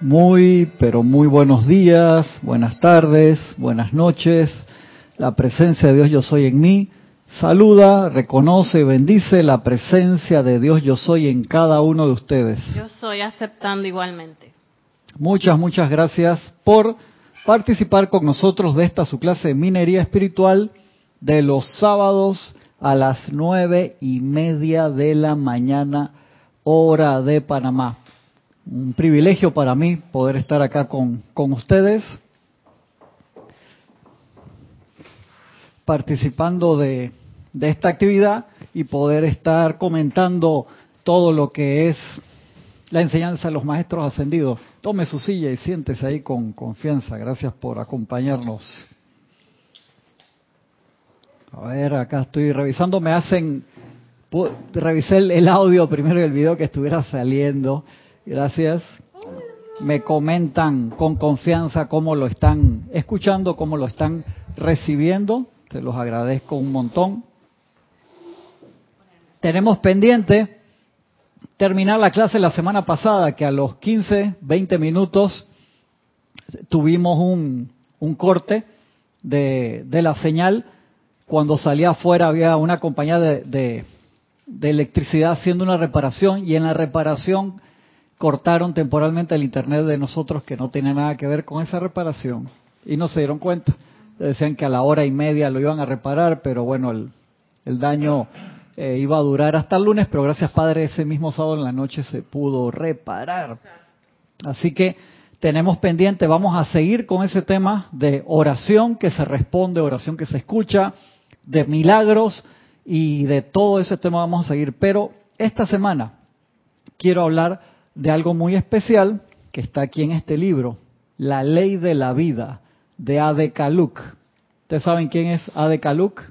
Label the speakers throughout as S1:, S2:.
S1: Muy, pero muy buenos días, buenas tardes, buenas noches. La presencia de Dios yo soy en mí. Saluda, reconoce y bendice la presencia de Dios yo soy en cada uno de ustedes.
S2: Yo soy aceptando igualmente.
S1: Muchas, muchas gracias por participar con nosotros de esta su clase de minería espiritual de los sábados a las nueve y media de la mañana, hora de Panamá. Un privilegio para mí poder estar acá con, con ustedes, participando de, de esta actividad y poder estar comentando todo lo que es la enseñanza de los maestros ascendidos. Tome su silla y siéntese ahí con confianza. Gracias por acompañarnos. A ver, acá estoy revisando, me hacen, revisé el, audio primero y el video que estuviera saliendo. Gracias. Me comentan con confianza cómo lo están escuchando, cómo lo están recibiendo. Se los agradezco un montón. Tenemos pendiente terminar la clase la semana pasada, que a los 15, 20 minutos tuvimos un, un corte de, de la señal cuando salía afuera había una compañía de, electricidad haciendo una reparación y en la reparación cortaron temporalmente el internet de nosotros que no tenía nada que ver con esa reparación y no se dieron cuenta. Decían que a la hora y media lo iban a reparar, pero bueno, el, daño eh, iba a durar hasta el lunes, pero gracias Padre, ese mismo sábado en la noche se pudo reparar. Así que tenemos pendiente, vamos a seguir con ese tema de oración que se responde, oración que se escucha, de milagros y de todo ese tema vamos a seguir. Pero esta semana quiero hablar de algo muy especial que está aquí en este libro, La Ley de la Vida, de Ade Kaluk. ¿Ustedes saben quién es Ade Kaluk?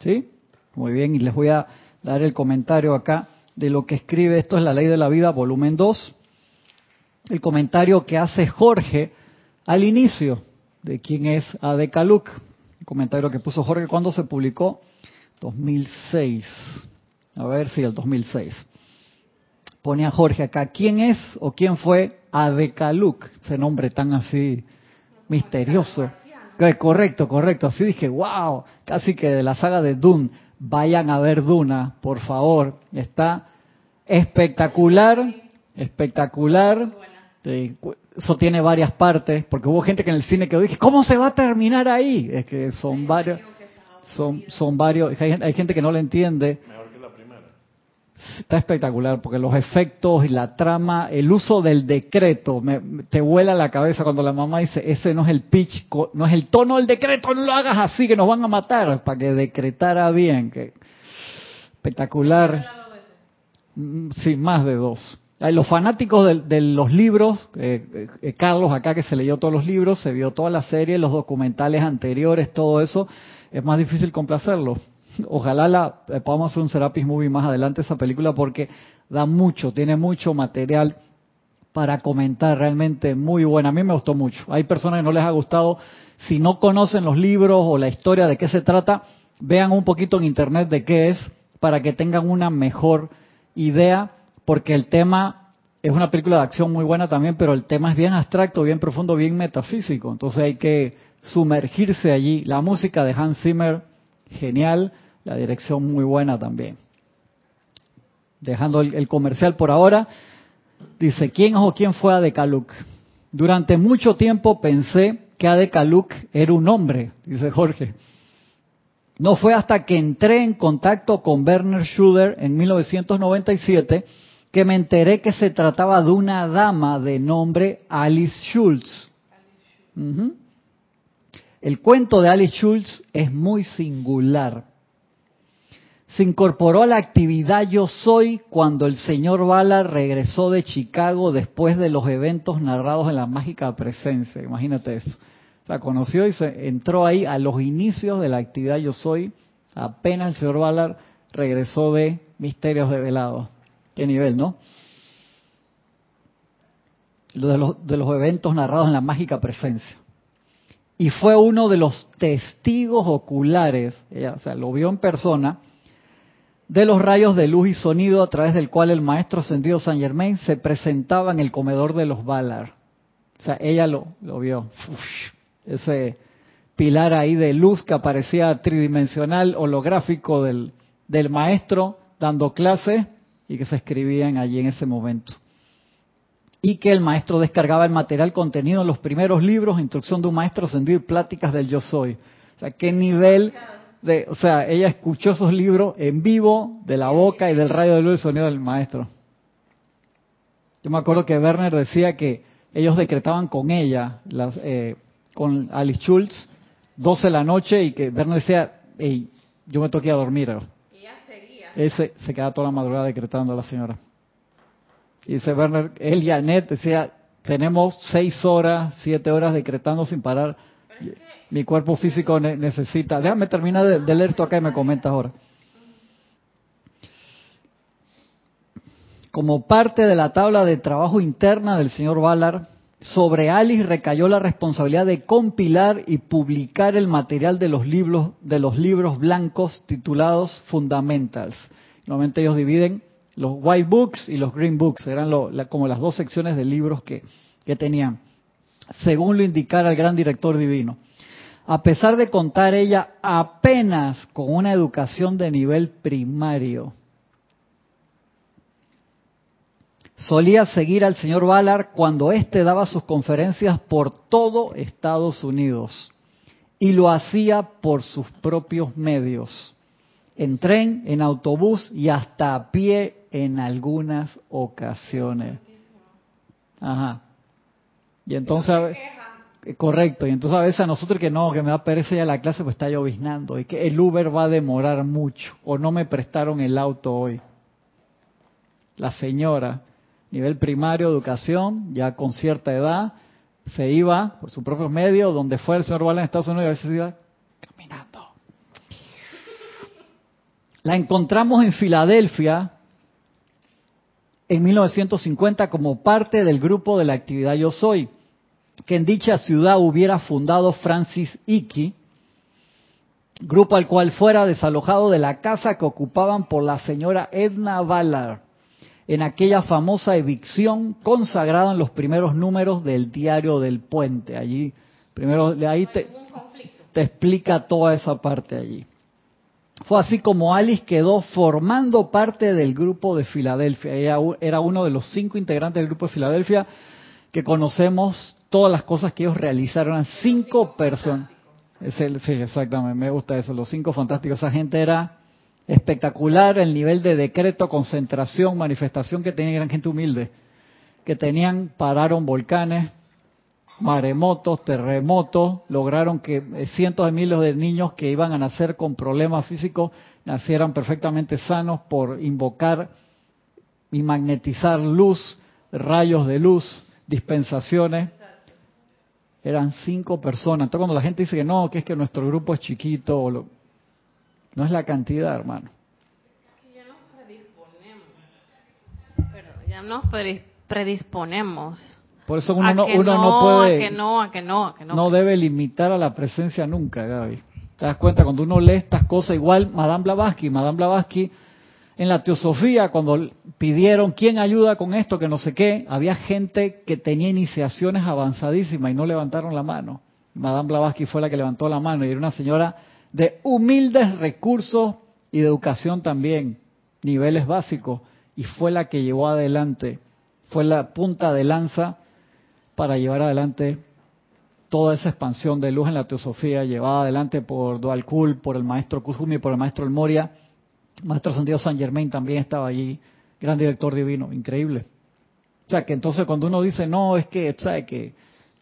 S1: ¿Sí? Muy bien, y les voy a dar el comentario acá de lo que escribe. Esto es La Ley de la Vida, volumen 2. El comentario que hace Jorge al inicio de quién es Ade Kaluk comentario que puso Jorge, ¿cuándo se publicó? 2006. A ver si el 2006. Pone a Jorge acá, ¿quién es o quién fue Adekaluk? Ese nombre tan así misterioso. Correcto, correcto. Así dije, wow, casi que de la saga de Dune. Vayan a ver Duna, por favor. Está espectacular, espectacular eso tiene varias partes, porque hubo gente que en el cine que dije, ¿cómo se va a terminar ahí? Es que son varios, son, son varios, hay, gente que no lo entiende. Mejor que la primera. Está espectacular, porque los efectos y la trama, el uso del decreto, me, te vuela la cabeza cuando la mamá dice, ese no es el pitch, no es el tono del decreto, no lo hagas así, que nos van a matar, para que decretara bien, que espectacular. Mm, sí, más de dos. Los fanáticos de, los libros, eh, eh, Carlos acá que se leyó todos los libros, se vio toda la serie, los documentales anteriores, todo eso, es más difícil complacerlo. Ojalá la, eh, podamos hacer un Serapis Movie más adelante esa película porque da mucho, tiene mucho material para comentar, realmente muy buena. A mí me gustó mucho. Hay personas que no les ha gustado. Si no conocen los libros o la historia de qué se trata, vean un poquito en internet de qué es para que tengan una mejor idea porque el tema es una película de acción muy buena también, pero el tema es bien abstracto, bien profundo, bien metafísico. Entonces hay que sumergirse allí. La música de Hans Zimmer, genial. La dirección muy buena también. Dejando el, comercial por ahora, dice, ¿quién o quién fue Adekaluk? Durante mucho tiempo pensé que Adekaluk era un hombre, dice Jorge. No fue hasta que entré en contacto con Werner Schuder en 1997 que me enteré que se trataba de una dama de nombre Alice Schultz. El cuento de Alice Schultz es muy singular. Se incorporó a la actividad Yo Soy cuando el señor Bala regresó de Chicago después de los eventos narrados en la mágica presencia. Imagínate eso. La conoció y se entró ahí a los inicios de la actividad Yo Soy. Apenas el señor Ballard regresó de Misterios de Velado. Qué nivel, ¿no? De los, de los eventos narrados en la mágica presencia. Y fue uno de los testigos oculares, o sea, lo vio en persona, de los rayos de luz y sonido a través del cual el maestro ascendido San Germain se presentaba en el comedor de los Valar. O sea, ella lo, lo vio. ese pilar ahí de luz que aparecía tridimensional, holográfico del, maestro dando clase y que se escribían allí en ese momento. Y que el maestro descargaba el material contenido en los primeros libros, Instrucción de un Maestro Ascendido y Pláticas del Yo Soy. O sea, qué nivel de, o sea, ella escuchó esos libros en vivo de la boca y del rayo de luz y sonido del maestro. Yo me acuerdo que Werner decía que ellos decretaban con ella, las, eh, con Alice Schultz, 12 de la noche y que Werner decía, hey, yo me toqué a dormir. Y ella seguía. Ese se queda toda la madrugada decretando a la señora. Y dice Werner, él y Annette decía, tenemos seis horas, siete horas decretando sin parar. Mi cuerpo físico necesita. Déjame terminar de, leer esto acá y me comentas ahora. Como parte de la tabla de trabajo interna del señor Ballard, sobre Alice recayó la responsabilidad de compilar y publicar el material de los libros, de los libros blancos titulados Fundamentals. Normalmente ellos dividen los White Books y los Green Books, eran como las dos secciones de libros que, que tenían, según lo indicara el gran director divino. A pesar de contar ella apenas con una educación de nivel primario, solía seguir al señor Ballard cuando éste daba sus conferencias por todo Estados Unidos y lo hacía por sus propios medios, en tren, en autobús y hasta a pie en algunas ocasiones. Ajá. Y entonces, correcto, y entonces a veces a nosotros que no, que me da pereza ya la clase, pues está lloviznando, y que el Uber va a demorar mucho, o no me prestaron el auto hoy. La señora, nivel primario, educación, ya con cierta edad, se iba por su propio medio, donde fue el señor Bala en Estados Unidos, a veces iba caminando. La encontramos en Filadelfia en 1950 como parte del grupo de la actividad Yo Soy, que en dicha ciudad hubiera fundado Francis Icky, grupo al cual fuera desalojado de la casa que ocupaban por la señora Edna Ballard en aquella famosa evicción consagrada en los primeros números del diario del puente. Allí, primero, de ahí te, te explica toda esa parte allí. Fue así como Alice quedó formando parte del grupo de Filadelfia. Ella era uno de los cinco integrantes del grupo de Filadelfia que conocemos todas las cosas que ellos realizaron. cinco personas. Sí, exactamente, me gusta eso. Los cinco fantásticos. Esa gente era espectacular el nivel de decreto, concentración, manifestación que tenía gran gente humilde, que tenían, pararon volcanes, maremotos, terremotos, lograron que eh, cientos de miles de niños que iban a nacer con problemas físicos nacieran perfectamente sanos por invocar y magnetizar luz, rayos de luz, dispensaciones. Eran cinco personas. Entonces cuando la gente dice que no, que es que nuestro grupo es chiquito, o lo, no es la cantidad, hermano.
S2: Ya nos predisponemos. Pero ya nos predisponemos.
S1: Por eso uno, no, uno no, puede.
S2: A que no, a que no, a que no.
S1: No debe limitar a la presencia nunca, Gaby. ¿Te das cuenta? Cuando uno lee estas cosas, igual Madame Blavatsky, Madame Blavatsky, en la teosofía, cuando pidieron quién ayuda con esto, que no sé qué, había gente que tenía iniciaciones avanzadísimas y no levantaron la mano. Madame Blavatsky fue la que levantó la mano y era una señora de humildes recursos y de educación también, niveles básicos, y fue la que llevó adelante, fue la punta de lanza para llevar adelante toda esa expansión de luz en la teosofía, llevada adelante por Dualkul, por el maestro Kuzumi, por el maestro El Moria, maestro Santiago San Germain también estaba allí, gran director divino, increíble. O sea, que entonces cuando uno dice, no, es que, ¿sabe que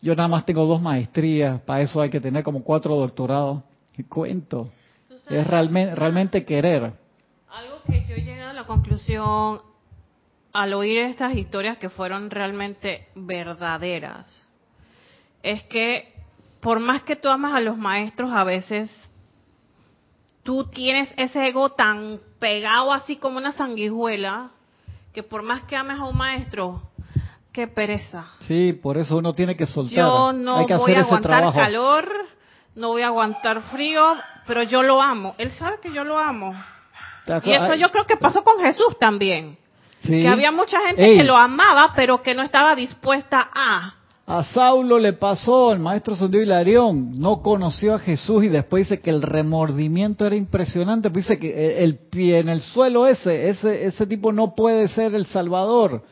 S1: yo nada más tengo dos maestrías, para eso hay que tener como cuatro doctorados. ¿Qué cuento? Es realmente, realmente querer.
S2: Algo que yo llegué a la conclusión al oír estas historias que fueron realmente verdaderas es que por más que tú amas a los maestros, a veces tú tienes ese ego tan pegado así como una sanguijuela que por más que ames a un maestro, qué pereza.
S1: Sí, por eso uno tiene que soltar.
S2: Yo no
S1: Hay que
S2: voy
S1: hacer
S2: a aguantar
S1: ese
S2: calor, no voy a aguantar frío, pero yo lo amo. Él sabe que yo lo amo. Y eso yo creo que pasó con Jesús también. Que había mucha gente que lo amaba, pero que no estaba dispuesta a.
S1: A Saulo le pasó, el maestro Sondeo Hilarión no conoció a Jesús y después dice que el remordimiento era impresionante, pues dice que el pie en el suelo ese, ese, ese tipo no puede ser el Salvador.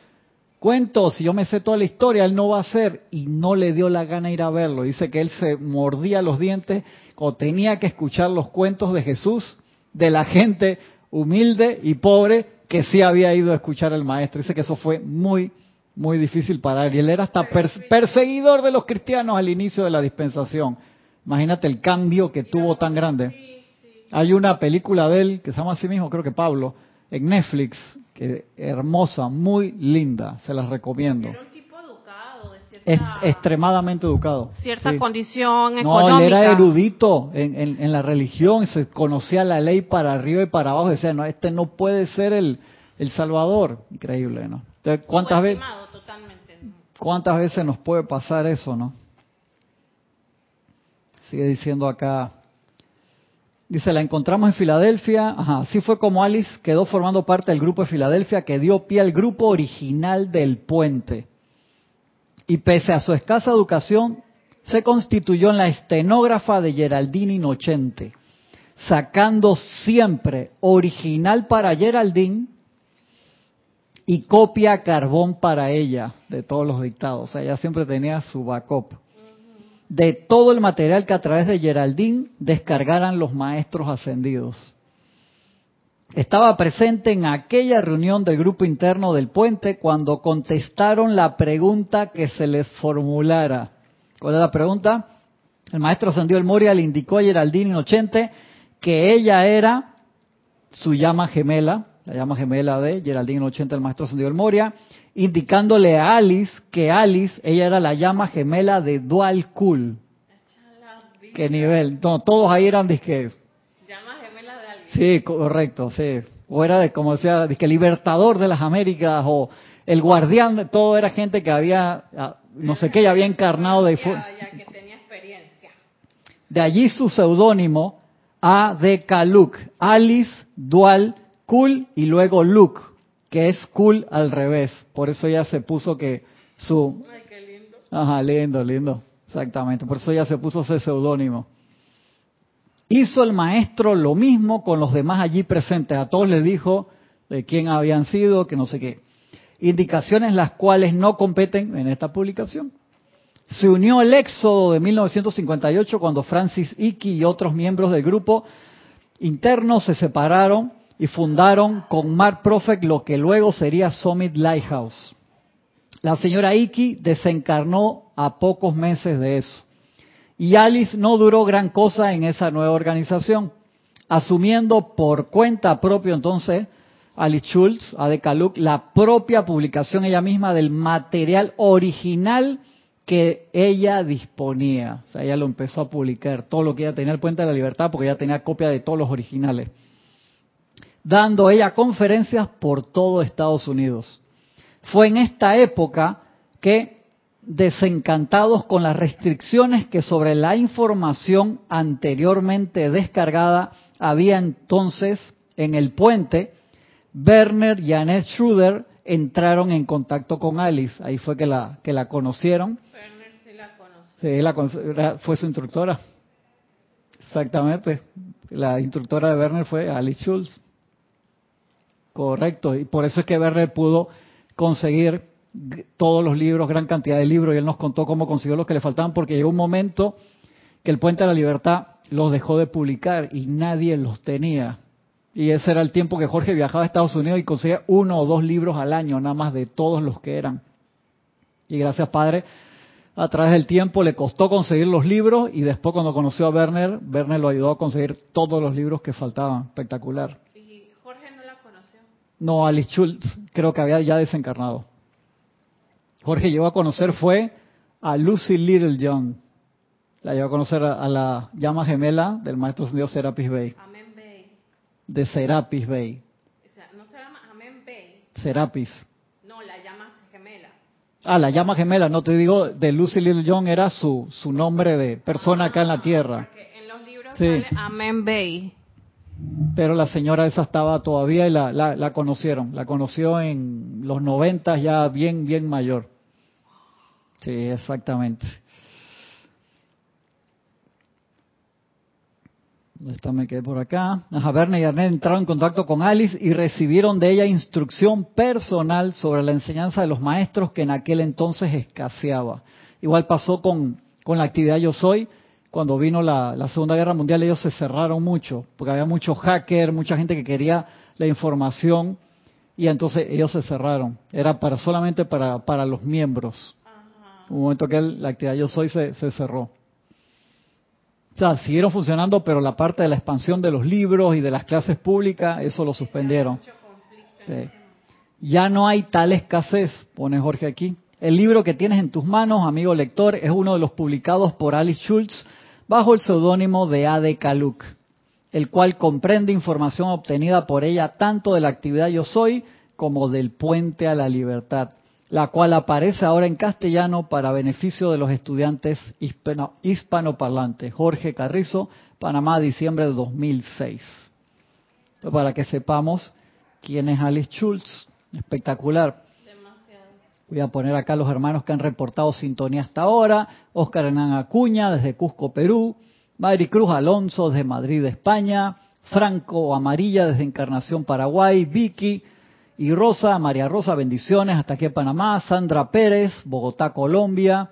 S1: Cuento, si yo me sé toda la historia, él no va a ser y no le dio la gana ir a verlo. Dice que él se mordía los dientes o tenía que escuchar los cuentos de Jesús, de la gente humilde y pobre que sí había ido a escuchar al maestro. Dice que eso fue muy muy difícil para él. Y él era hasta perseguidor de los cristianos al inicio de la dispensación. Imagínate el cambio que tuvo tan grande. Hay una película de él que se llama así mismo, creo que Pablo, en Netflix, que hermosa, muy linda, se las recomiendo.
S2: Era un tipo educado, de cierta,
S1: Es extremadamente educado.
S2: cierta
S1: Sí.
S2: condición
S1: No, él era erudito en, en- en la religión, se conocía la ley para arriba y para abajo, decía, no, este no puede ser el, el Salvador. Increíble, ¿no? Entonces, ¿cuántas veces? ¿Cuántas veces nos puede pasar eso, no? Sigue diciendo acá. Dice, la encontramos en Filadelfia. Ajá, así fue como Alice quedó formando parte del grupo de Filadelfia que dio pie al grupo original del puente. Y pese a su escasa educación, se constituyó en la estenógrafa de Geraldine Inocente, sacando siempre original para Geraldine y copia carbón para ella de todos los dictados. O sea, ella siempre tenía su backup de todo el material que a través de Geraldine descargaran los maestros ascendidos. Estaba presente en aquella reunión del grupo interno del puente cuando contestaron la pregunta que se les formulara. ¿Cuál es la pregunta? El maestro ascendido el Moria le indicó a Geraldine Inocente que ella era su llama gemela, la llama gemela de Geraldine Inocente, el maestro ascendido el Moria, indicándole a Alice que Alice, ella era la llama gemela de Dual Cool. ¿Qué nivel? No, todos ahí eran disque.
S2: Llama gemela de alguien.
S1: Sí, correcto, sí. O era de, como decía, disque libertador de las Américas o el guardián, de todo era gente que había, no sé qué, ya había encarnado de,
S2: Ya, ya que tenía experiencia.
S1: de allí su seudónimo A de Kaluk, Alice Dual Cool y luego Luke, que es cool al revés. Por eso ella se puso que su
S2: Ay, qué lindo.
S1: Ajá, lindo, lindo. Exactamente. Por eso ya se puso ese seudónimo. Hizo el maestro lo mismo con los demás allí presentes. A todos les dijo de quién habían sido, que no sé qué. Indicaciones las cuales no competen en esta publicación. Se unió el éxodo de 1958 cuando Francis Icky y otros miembros del grupo interno se separaron y fundaron con Mark Prophet lo que luego sería Summit Lighthouse. La señora Iki desencarnó a pocos meses de eso. Y Alice no duró gran cosa en esa nueva organización, asumiendo por cuenta propia entonces Alice Schultz, a de Kaluk, la propia publicación ella misma del material original que ella disponía. O sea, ella lo empezó a publicar, todo lo que ella tenía el Puente de la Libertad, porque ella tenía copia de todos los originales. Dando ella conferencias por todo Estados Unidos. Fue en esta época que, desencantados con las restricciones que sobre la información anteriormente descargada había entonces en el puente, Werner y Annette Schroeder entraron en contacto con Alice. Ahí fue que la, que la conocieron.
S2: Werner sí la conoce.
S1: Sí, la fue su instructora. Exactamente. La instructora de Werner fue Alice Schultz. Correcto. Y por eso es que Werner pudo conseguir todos los libros, gran cantidad de libros, y él nos contó cómo consiguió los que le faltaban, porque llegó un momento que el Puente de la Libertad los dejó de publicar y nadie los tenía. Y ese era el tiempo que Jorge viajaba a Estados Unidos y conseguía uno o dos libros al año, nada más de todos los que eran. Y gracias, Padre, a través del tiempo le costó conseguir los libros y después cuando conoció a Werner, Werner lo ayudó a conseguir todos los libros que faltaban. Espectacular.
S2: Y Jorge no la conoció.
S1: No, Alice Schultz creo que había ya desencarnado. Jorge llegó a conocer fue a Lucy Littlejohn. La llevó a conocer a, a la llama gemela del maestro ascendido Serapis Bay,
S2: Amén Bay.
S1: de Serapis Bay.
S2: O sea, no se llama Amén Bay.
S1: Serapis.
S2: No, la llama gemela.
S1: Ah, la llama gemela, no te digo, de Lucy Littlejohn era su, su nombre de persona acá en la tierra.
S2: Porque en los libros
S1: Sí.
S2: sale Amén Bay.
S1: Pero la señora esa estaba todavía y la, la, la conocieron. La conoció en los noventas ya bien, bien mayor. Sí, exactamente. Esta me quedé por acá. Ajá, Verne y Arnett entraron en contacto con Alice y recibieron de ella instrucción personal sobre la enseñanza de los maestros que en aquel entonces escaseaba. Igual pasó con, con la actividad Yo Soy. Cuando vino la, la Segunda Guerra Mundial ellos se cerraron mucho, porque había muchos hackers, mucha gente que quería la información y entonces ellos se cerraron. Era para solamente para, para los miembros. Un momento que la actividad Yo Soy se, se cerró. O sea, siguieron funcionando, pero la parte de la expansión de los libros y de las clases públicas, eso lo suspendieron. Sí. Ya no hay tal escasez, pone Jorge aquí. El libro que tienes en tus manos, amigo lector, es uno de los publicados por Alice Schultz bajo el seudónimo de A.D. Kaluk, el cual comprende información obtenida por ella tanto de la actividad Yo Soy como del Puente a la Libertad la cual aparece ahora en castellano para beneficio de los estudiantes hispano, hispanoparlantes. Jorge Carrizo, Panamá, diciembre de 2006. Entonces, para que sepamos quién es Alice Schultz, espectacular. Voy a poner acá los hermanos que han reportado sintonía hasta ahora. Oscar Hernán Acuña, desde Cusco, Perú. Mari Cruz Alonso, desde Madrid, España. Franco Amarilla, desde Encarnación, Paraguay. Vicky y Rosa, María Rosa, bendiciones hasta aquí en Panamá, Sandra Pérez, Bogotá, Colombia,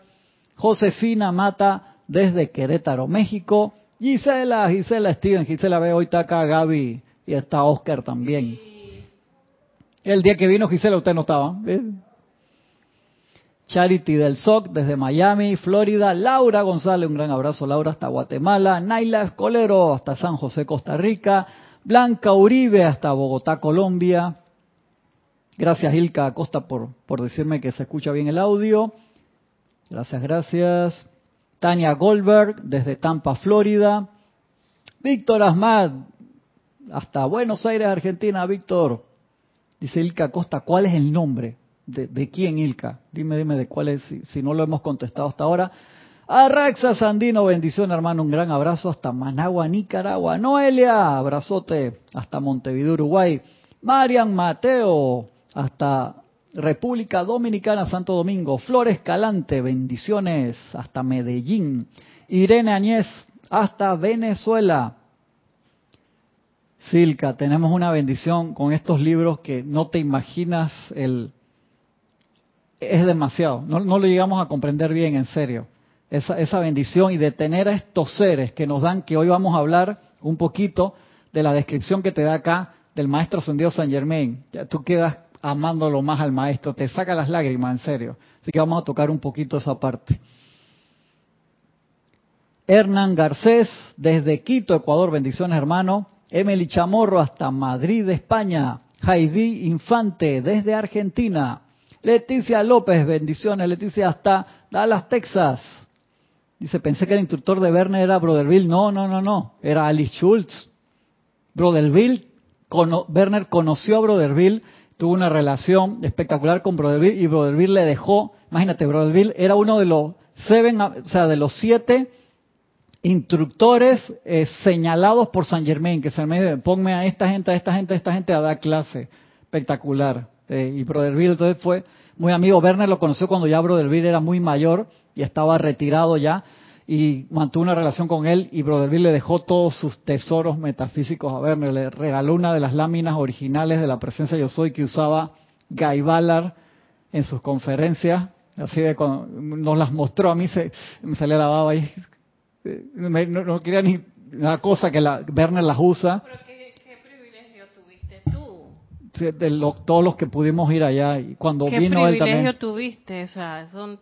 S1: Josefina Mata desde Querétaro, México, Gisela, Gisela Steven, Gisela ve hoy está acá Gaby y está Oscar también. El día que vino Gisela usted no estaba. ¿eh? Charity del SOC desde Miami, Florida, Laura González, un gran abrazo Laura hasta Guatemala, Naila Escolero hasta San José, Costa Rica, Blanca Uribe hasta Bogotá, Colombia, Gracias Ilka Acosta por, decirme que se escucha bien el audio. Gracias, gracias. Tania Goldberg desde Tampa, Florida. Víctor Asmad, hasta Buenos Aires, Argentina, Víctor. Dice Ilka Acosta, ¿cuál es el nombre? ¿De, quién, Ilka? Dime, dime de cuál es, si, si, no lo hemos contestado hasta ahora. Arraxa Sandino, bendición hermano, un gran abrazo hasta Managua, Nicaragua. Noelia, abrazote hasta Montevideo, Uruguay. Marian Mateo, hasta República Dominicana, Santo Domingo. Flores Calante, bendiciones hasta Medellín. Irene Añez, hasta Venezuela. Silca, tenemos una bendición con estos libros que no te imaginas el... Es demasiado, no, lo llegamos a comprender bien, en serio. Esa, esa bendición y de tener a estos seres que nos dan, que hoy vamos a hablar un poquito de la descripción que te da acá del maestro ascendido San Germain. Ya tú quedas amándolo más al maestro, te saca las lágrimas, en serio. Así que vamos a tocar un poquito esa parte. Hernán Garcés, desde Quito, Ecuador, bendiciones hermano. Emily Chamorro, hasta Madrid, España. Heidi Infante, desde Argentina. Leticia López, bendiciones, Leticia, hasta Dallas, Texas. Dice, pensé que el instructor de Werner era Broderville. No, no, no, no. Era Alice Schultz. Broderville, cono, Werner conoció a Broderville tuvo una relación espectacular con Broderville y Broderville le dejó, imagínate, Broderville era uno de los seven, o sea, de los siete instructores eh, señalados por San Germain, que San Germain ponme a esta gente, a esta gente, a esta gente a dar clase, espectacular. Eh, y Broderville entonces fue muy amigo, Werner lo conoció cuando ya Broderville era muy mayor y estaba retirado ya, y mantuvo una relación con él y Broderville le dejó todos sus tesoros metafísicos a Werner, le regaló una de las láminas originales de la presencia yo soy que usaba Guy Ballard en sus conferencias, así de cuando nos las mostró a mí se me salía la baba ahí, me, no, quería ni una cosa que la, Werner las usa
S2: qué, qué privilegio tuviste tú.
S1: De lo, todos los que pudimos ir allá y cuando
S2: ¿Qué
S1: vino él también.
S2: privilegio tuviste? O sea, son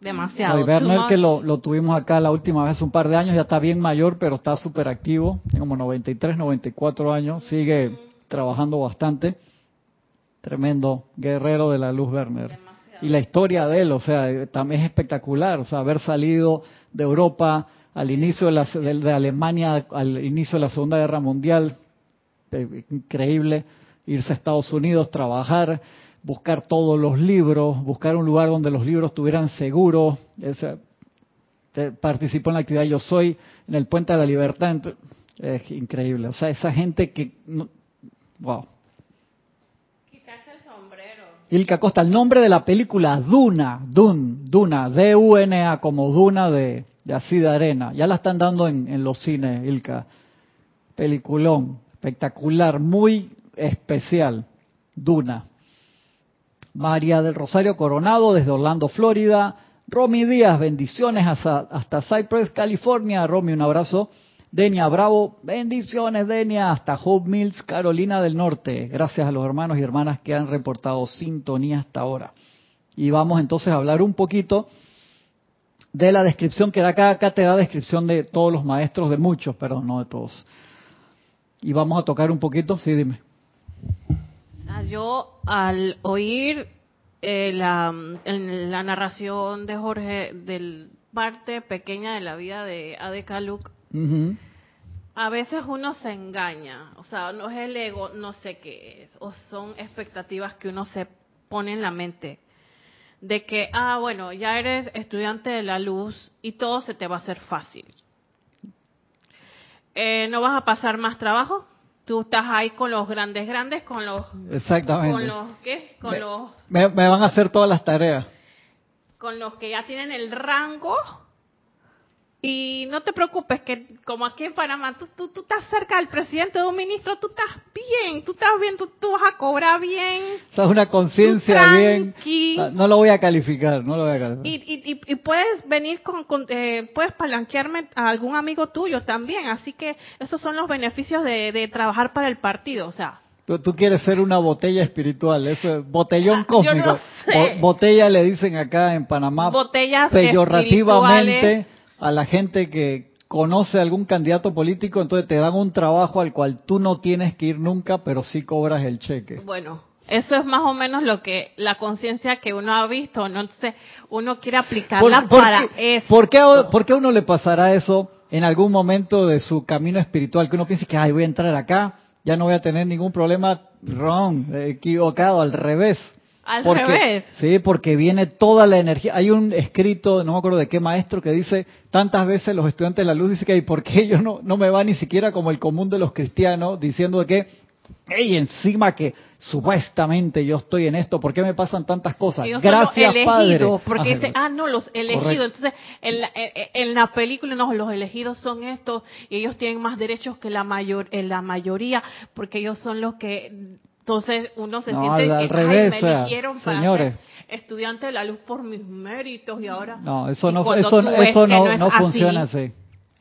S2: demasiado.
S1: No, y Werner, que lo, lo, tuvimos acá la última vez, un par de años, ya está bien mayor, pero está súper activo, tiene como 93, 94 años, sigue trabajando bastante. Tremendo guerrero de la luz, Werner.
S2: Demasiado.
S1: Y la historia de él, o sea, también es espectacular, o sea, haber salido de Europa al inicio de, la, de, de Alemania, al inicio de la Segunda Guerra Mundial, eh, increíble, irse a Estados Unidos, trabajar, buscar todos los libros, buscar un lugar donde los libros estuvieran seguros. Ese, participó en la actividad Yo Soy, en el Puente de la Libertad. Es increíble. O sea, esa gente que... No, wow.
S2: Quitarse el sombrero.
S1: Ilka Costa, el nombre de la película Duna, Dun, Duna, D-U-N-A, como Duna de, de así de arena. Ya la están dando en, en los cines, Ilka. Peliculón, espectacular, muy especial. Duna. María del Rosario Coronado desde Orlando, Florida. Romy Díaz, bendiciones hasta, Cypress, California. Romy, un abrazo. Denia Bravo, bendiciones Denia, hasta Hope Mills, Carolina del Norte. Gracias a los hermanos y hermanas que han reportado sintonía hasta ahora. Y vamos entonces a hablar un poquito de la descripción que da acá. Acá te da descripción de todos los maestros, de muchos, perdón, no de todos. Y vamos a tocar un poquito, sí, dime.
S2: Ah, yo al oír eh, la, en la narración de Jorge del parte pequeña de la vida de Ade Kaluk, a veces uno se engaña, o sea, no es el ego, no sé qué es, o son expectativas que uno se pone en la mente. De que, ah, bueno, ya eres estudiante de la luz y todo se te va a hacer fácil. Eh, no vas a pasar más trabajo, tú estás ahí con los grandes grandes, con los,
S1: Exactamente.
S2: con los, ¿qué? Con
S1: Me-
S2: los,
S1: Me, me van a hacer todas las tareas.
S2: con los que ya tienen el rango y no te preocupes que como aquí en Panamá tú, tú, tú estás cerca del presidente de un ministro, tú estás bien, tú estás bien, tú, tú vas a cobrar bien
S1: Esa es una conciencia bien. No lo voy a calificar, no lo voy a calificar.
S2: y, y, y, puedes venir con, con, eh, puedes palanquearme a algún amigo tuyo también, así que esos son los beneficios de, de trabajar para el partido, o sea,
S1: Tú, tú quieres ser una botella espiritual, eso es botellón
S2: Ah, yo
S1: cósmico.
S2: no sé.
S1: Bo- botella le dicen acá en Panamá
S2: botellas
S1: peyorativamente
S2: espirituales.
S1: A la gente que conoce a algún candidato político, entonces te dan un trabajo al cual tú no tienes que ir nunca, pero sí cobras el cheque.
S2: Bueno, eso es más o menos lo que la conciencia que uno ha visto, no Entonces, uno quiere aplicarla para
S1: qué,
S2: eso.
S1: por qué por qué a uno le pasará eso en algún momento de su camino espiritual? Que uno piense que, ay, voy a entrar acá, ya no voy a tener ningún problema. Wrong, equivocado, al revés.
S2: Al
S1: Porque-
S2: revés.
S1: Sí, porque viene toda la energía. Hay un escrito, no me acuerdo de qué maestro, que dice tantas veces los estudiantes de la luz dicen que, ¿y por qué ellos no, no me va ni siquiera como el común de los cristianos diciendo de que, hey, encima que supuestamente yo estoy en esto, ¿por qué me pasan tantas cosas?
S2: Ellos
S1: Gracias,
S2: los
S1: Padre.
S2: elegidos, porque
S1: Ajá,
S2: dicen, ah, no, los elegidos.
S1: Correcto.
S2: Entonces, en la, en- en la película, no, los elegidos son estos y ellos tienen más derechos que la mayor, en la mayoría, porque ellos son los que. Entonces, uno se
S1: No,
S2: siente
S1: al- al
S2: "Ay,
S1: revés,
S2: me eligieron para
S1: señores.
S2: ser estudiante de la luz por mis méritos y ahora.
S1: No, eso no, eso, eso no,
S2: es
S1: no
S2: así,
S1: funciona así.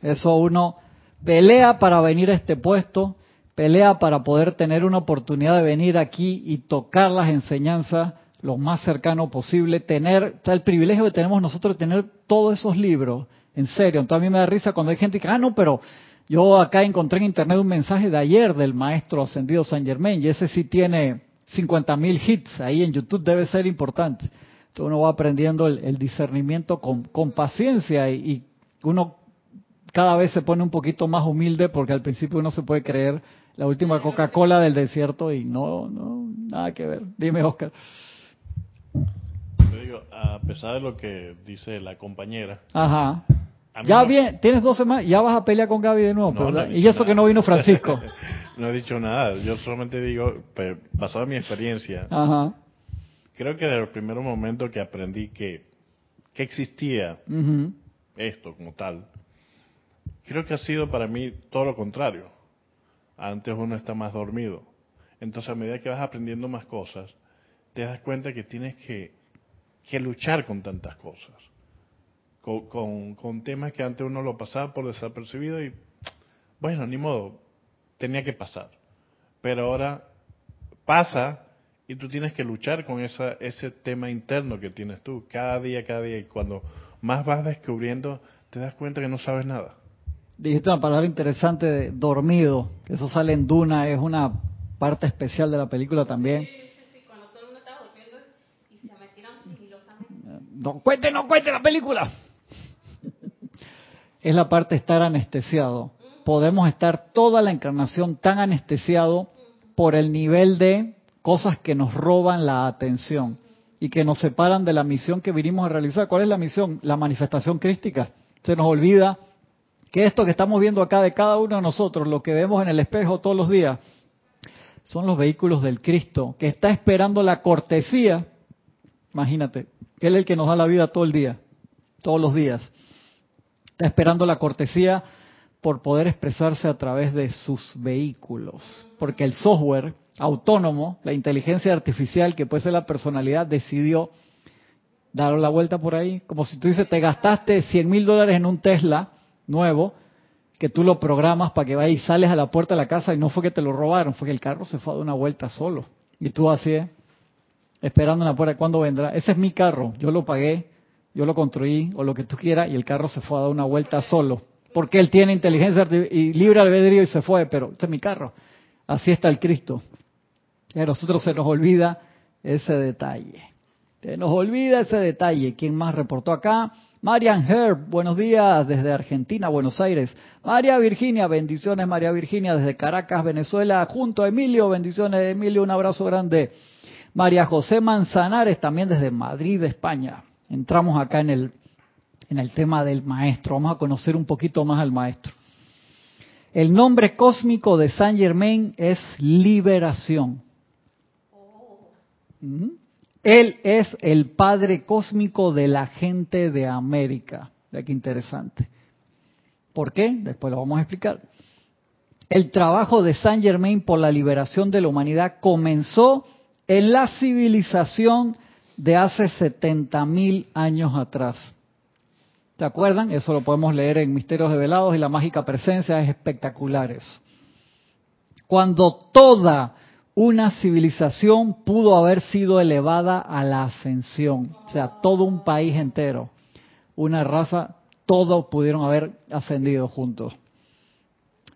S1: Eso uno pelea para venir a este puesto, pelea para poder tener una oportunidad de venir aquí y tocar las enseñanzas lo más cercano posible, tener, el privilegio que tenemos nosotros de tener todos esos libros, en serio. Entonces a mí me da risa cuando hay gente que, ah, no, pero yo acá encontré en internet un mensaje de ayer del maestro ascendido San Germain y ese sí tiene 50 mil hits, ahí en YouTube debe ser importante. Entonces uno va aprendiendo el, el discernimiento con, con paciencia y, y uno cada vez se pone un poquito más humilde porque al principio uno se puede creer la última Coca-Cola del desierto y no, no, nada que ver. Dime, Oscar.
S3: Te digo, a pesar de lo que dice la compañera,
S1: Ajá. Ya
S3: no-
S1: bien, tienes dos semanas, ya vas a pelear con Gaby de nuevo.
S3: No,
S1: pero-
S3: no he
S1: y eso que no vino Francisco.
S3: no he dicho nada, yo solamente digo, pues, basado en mi experiencia,
S1: Ajá.
S3: creo que desde el primer momento que aprendí que, que existía esto como tal, creo que ha sido para mí todo lo contrario. Antes uno está más dormido. Entonces a medida que vas aprendiendo más cosas, te das cuenta que tienes que, que luchar con tantas cosas. Con, con, con temas que antes uno lo pasaba por desapercibido y, bueno, ni modo, tenía que pasar. Pero ahora pasa y tú tienes que luchar con esa, ese tema interno que tienes tú, cada día, cada día. Y cuando más vas descubriendo, te das cuenta que no sabes nada.
S1: Dijiste una palabra interesante de dormido. que Eso sale en Duna, es una parte especial de la película también. No cuente, no cuente la película. Es la parte de estar anestesiado. Podemos estar toda la encarnación tan anestesiado por el nivel de cosas que nos roban la atención y que nos separan de la misión que vinimos a realizar. ¿Cuál es la misión? La manifestación crística. Se nos olvida que esto que estamos viendo acá de cada uno de nosotros, lo que vemos en el espejo todos los días, son los vehículos del Cristo, que está esperando la cortesía. Imagínate, Él es el que nos da la vida todo el día, todos los días. Está esperando la cortesía por poder expresarse a través de sus vehículos. Porque el software autónomo, la inteligencia artificial, que puede ser la personalidad, decidió dar la vuelta por ahí. Como si tú dices, te gastaste 100 mil dólares en un Tesla nuevo, que tú lo programas para que vaya y sales a la puerta de la casa y no fue que te lo robaron, fue que el carro se fue a dar una vuelta solo. Y tú así, esperando en la puerta, ¿cuándo vendrá? Ese es mi carro, yo lo pagué, yo lo construí o lo que tú quieras y el carro se fue a dar una vuelta solo porque él tiene inteligencia y libre albedrío y se fue, pero este es mi carro. Así está el Cristo. Y a nosotros se nos olvida ese detalle. Se nos olvida ese detalle. ¿Quién más reportó acá? Marian Herb, buenos días desde Argentina, Buenos Aires. María Virginia, bendiciones María Virginia desde Caracas, Venezuela, junto a Emilio, bendiciones Emilio, un abrazo grande. María José Manzanares, también desde Madrid, España. Entramos acá en el en el tema del maestro. Vamos a conocer un poquito más al maestro. El nombre cósmico de Saint Germain es liberación. Él es el padre cósmico de la gente de América. Mira qué interesante. ¿Por qué? Después lo vamos a explicar. El trabajo de Saint Germain por la liberación de la humanidad comenzó en la civilización de hace 70 mil años atrás. ¿Te acuerdan? Eso lo podemos leer en Misterios Develados y la mágica presencia es espectaculares. Cuando toda una civilización pudo haber sido elevada a la ascensión, o sea, todo un país entero, una raza, todos pudieron haber ascendido juntos.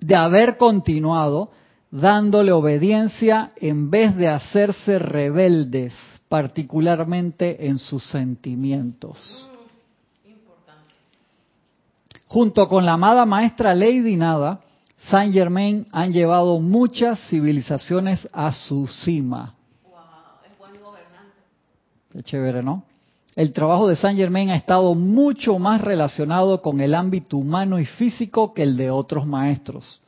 S1: De haber continuado dándole obediencia en vez de hacerse rebeldes, particularmente en sus sentimientos Junto con la amada maestra Lady Nada, Saint Germain han llevado muchas civilizaciones a su cima. Qué chévere, ¿no? El trabajo de Saint Germain ha estado mucho más relacionado con el ámbito humano y físico que el de otros maestros.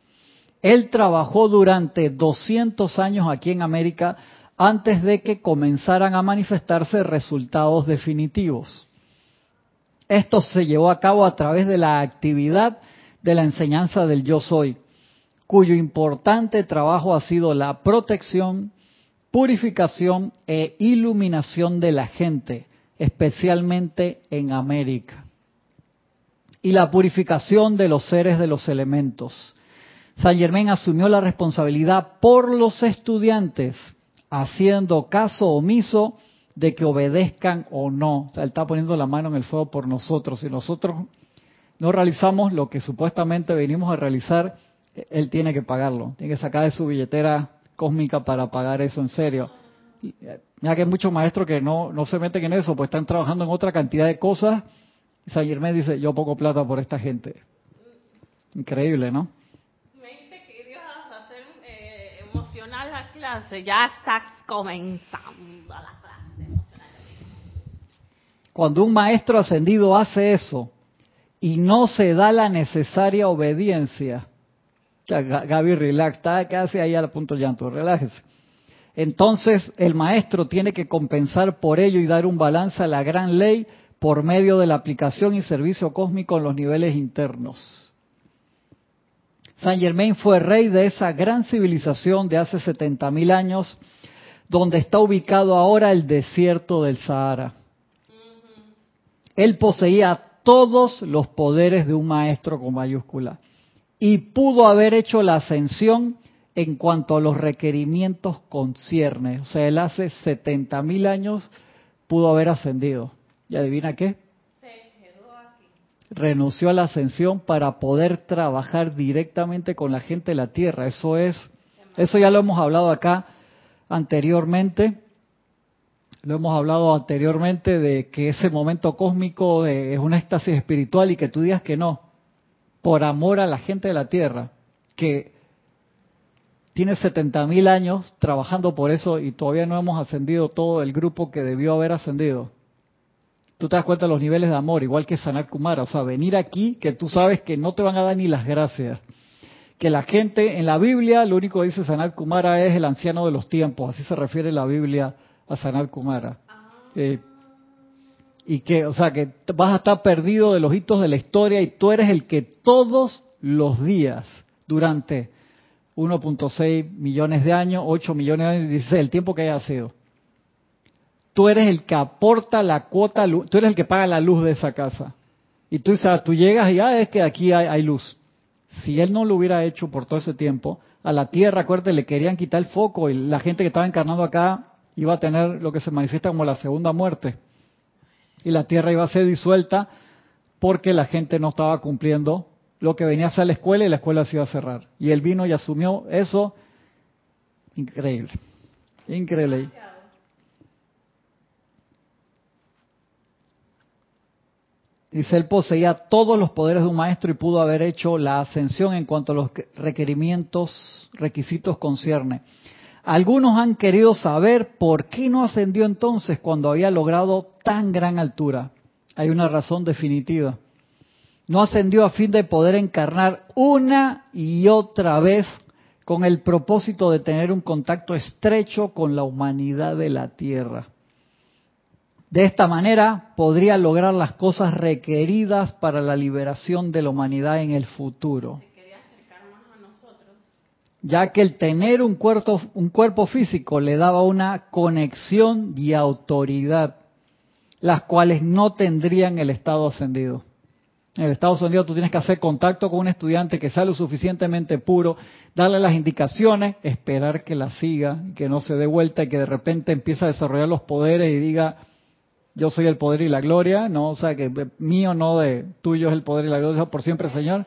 S1: Él trabajó durante 200 años aquí en América antes de que comenzaran a manifestarse resultados definitivos. Esto se llevó a cabo a través de la actividad de la enseñanza del yo soy, cuyo importante trabajo ha sido la protección, purificación e iluminación de la gente, especialmente en América, y la purificación de los seres de los elementos. San Germán asumió la responsabilidad por los estudiantes, haciendo caso omiso de que obedezcan o no. O sea, Él está poniendo la mano en el fuego por nosotros. Si nosotros no realizamos lo que supuestamente venimos a realizar, Él tiene que pagarlo. Tiene que sacar de su billetera cósmica para pagar eso en serio. Mira que hay muchos maestros que no, no se meten en eso, pues están trabajando en otra cantidad de cosas. San Germán dice, yo pongo plata por esta gente. Increíble, ¿no?
S2: Clase, ya está comenzando la
S1: cuando un maestro ascendido hace eso y no se da la necesaria obediencia, Gaby, relax, está casi ahí al punto llanto, relájese. Entonces el maestro tiene que compensar por ello y dar un balance a la gran ley por medio de la aplicación y servicio cósmico en los niveles internos. San Germain fue rey de esa gran civilización de hace 70.000 años, donde está ubicado ahora el desierto del Sahara. Él poseía todos los poderes de un maestro con mayúscula y pudo haber hecho la ascensión en cuanto a los requerimientos concierne. O sea, él hace 70 mil años pudo haber ascendido. ¿Y adivina qué? Renunció a la ascensión para poder trabajar directamente con la gente de la tierra. Eso es, eso ya lo hemos hablado acá anteriormente lo hemos hablado anteriormente de que ese momento cósmico es una éxtasis espiritual y que tú digas que no, por amor a la gente de la Tierra, que tiene 70 mil años trabajando por eso y todavía no hemos ascendido todo el grupo que debió haber ascendido. Tú te das cuenta de los niveles de amor, igual que Sanat Kumara, o sea, venir aquí que tú sabes que no te van a dar ni las gracias, que la gente en la Biblia, lo único que dice Sanat Kumara es el anciano de los tiempos, así se refiere la Biblia a Sanat Kumara. Eh, y que, o sea, que vas a estar perdido de los hitos de la historia y tú eres el que todos los días, durante 1.6 millones de años, 8 millones de años, dice el tiempo que haya sido. Tú eres el que aporta la cuota, tú eres el que paga la luz de esa casa. Y tú, sabes, tú llegas y ah, es que aquí hay luz si él no lo hubiera hecho por todo ese tiempo, a la tierra, acuérdate, le querían quitar el foco y la gente que estaba encarnando acá iba a tener lo que se manifiesta como la segunda muerte. Y la tierra iba a ser disuelta porque la gente no estaba cumpliendo lo que venía a hacer la escuela y la escuela se iba a cerrar. Y él vino y asumió eso. Increíble. Increíble. Dice, él poseía todos los poderes de un maestro y pudo haber hecho la ascensión en cuanto a los requerimientos, requisitos concierne. Algunos han querido saber por qué no ascendió entonces cuando había logrado tan gran altura. Hay una razón definitiva. No ascendió a fin de poder encarnar una y otra vez con el propósito de tener un contacto estrecho con la humanidad de la Tierra. De esta manera podría lograr las cosas requeridas para la liberación de la humanidad en el futuro. Ya que el tener un cuerpo, un cuerpo físico le daba una conexión y autoridad, las cuales no tendrían el estado ascendido. En el estado ascendido tú tienes que hacer contacto con un estudiante que sea lo suficientemente puro, darle las indicaciones, esperar que la siga, que no se dé vuelta y que de repente empiece a desarrollar los poderes y diga, yo soy el poder y la gloria, no, o sea, que mío no de tuyo es el poder y la gloria por siempre, Señor.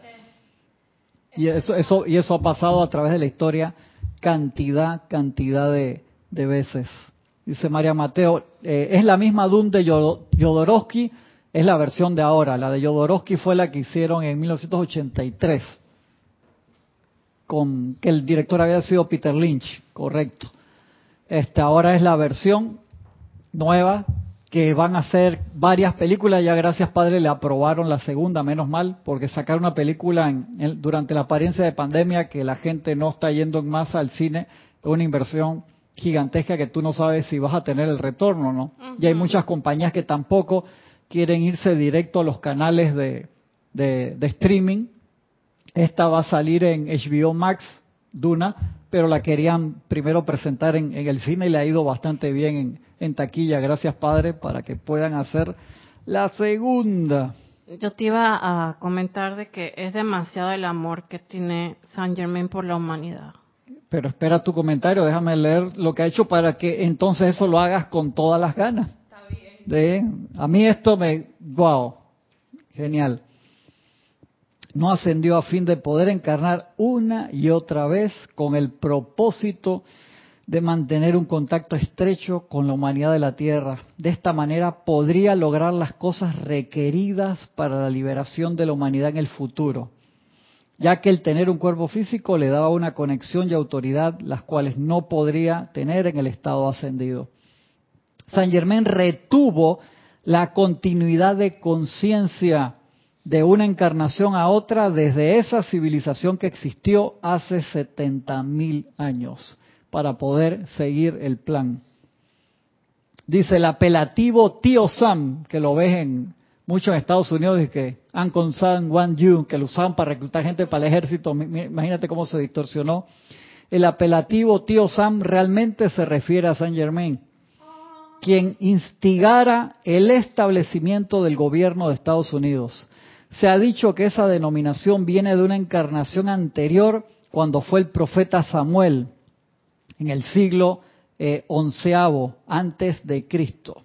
S1: Y eso, eso, y eso ha pasado a través de la historia cantidad, cantidad de, veces. Dice María Mateo, eh, es la misma Dun de Jodorowsky, es la versión de ahora. La de Jodorowsky fue la que hicieron en 1983, con que el director había sido Peter Lynch, correcto. Este ahora es la versión nueva que van a hacer varias películas. Ya gracias Padre le aprobaron la segunda, menos mal, porque sacar una película en, durante la apariencia de pandemia que la gente no está yendo en masa al cine es una inversión gigantesca que tú no sabes si vas a tener el retorno, ¿no? Y hay muchas compañías que tampoco quieren irse directo a los canales de, de, streaming. Esta va a salir en HBO Max, Duna, pero la querían primero presentar en, en el cine y le ha ido bastante bien en, en taquilla. Gracias, Padre, para que puedan hacer la segunda.
S2: Yo te iba a comentar de que es demasiado el amor que tiene San Germain por la humanidad.
S1: Pero espera tu comentario, déjame leer lo que ha hecho para que entonces eso lo hagas con todas las ganas. Está bien. a mí esto me, wow, genial. No ascendió a fin de poder encarnar una y otra vez con el propósito de mantener un contacto estrecho con la humanidad de la Tierra. De esta manera podría lograr las cosas requeridas para la liberación de la humanidad en el futuro, ya que el tener un cuerpo físico le daba una conexión y autoridad las cuales no podría tener en el estado ascendido. San Germán retuvo la continuidad de conciencia de una encarnación a otra desde esa civilización que existió hace 70 mil años para poder seguir el plan. Dice el apelativo tío Sam, que lo ves en muchos Estados Unidos, y que Uncle Sam Wan Yu, que lo usaban para reclutar gente para el ejército, imagínate cómo se distorsionó. El apelativo tío Sam realmente se refiere a Saint Germain, quien instigara el establecimiento del gobierno de Estados Unidos. Se ha dicho que esa denominación viene de una encarnación anterior cuando fue el profeta Samuel, en el siglo eh, onceavo antes de Cristo.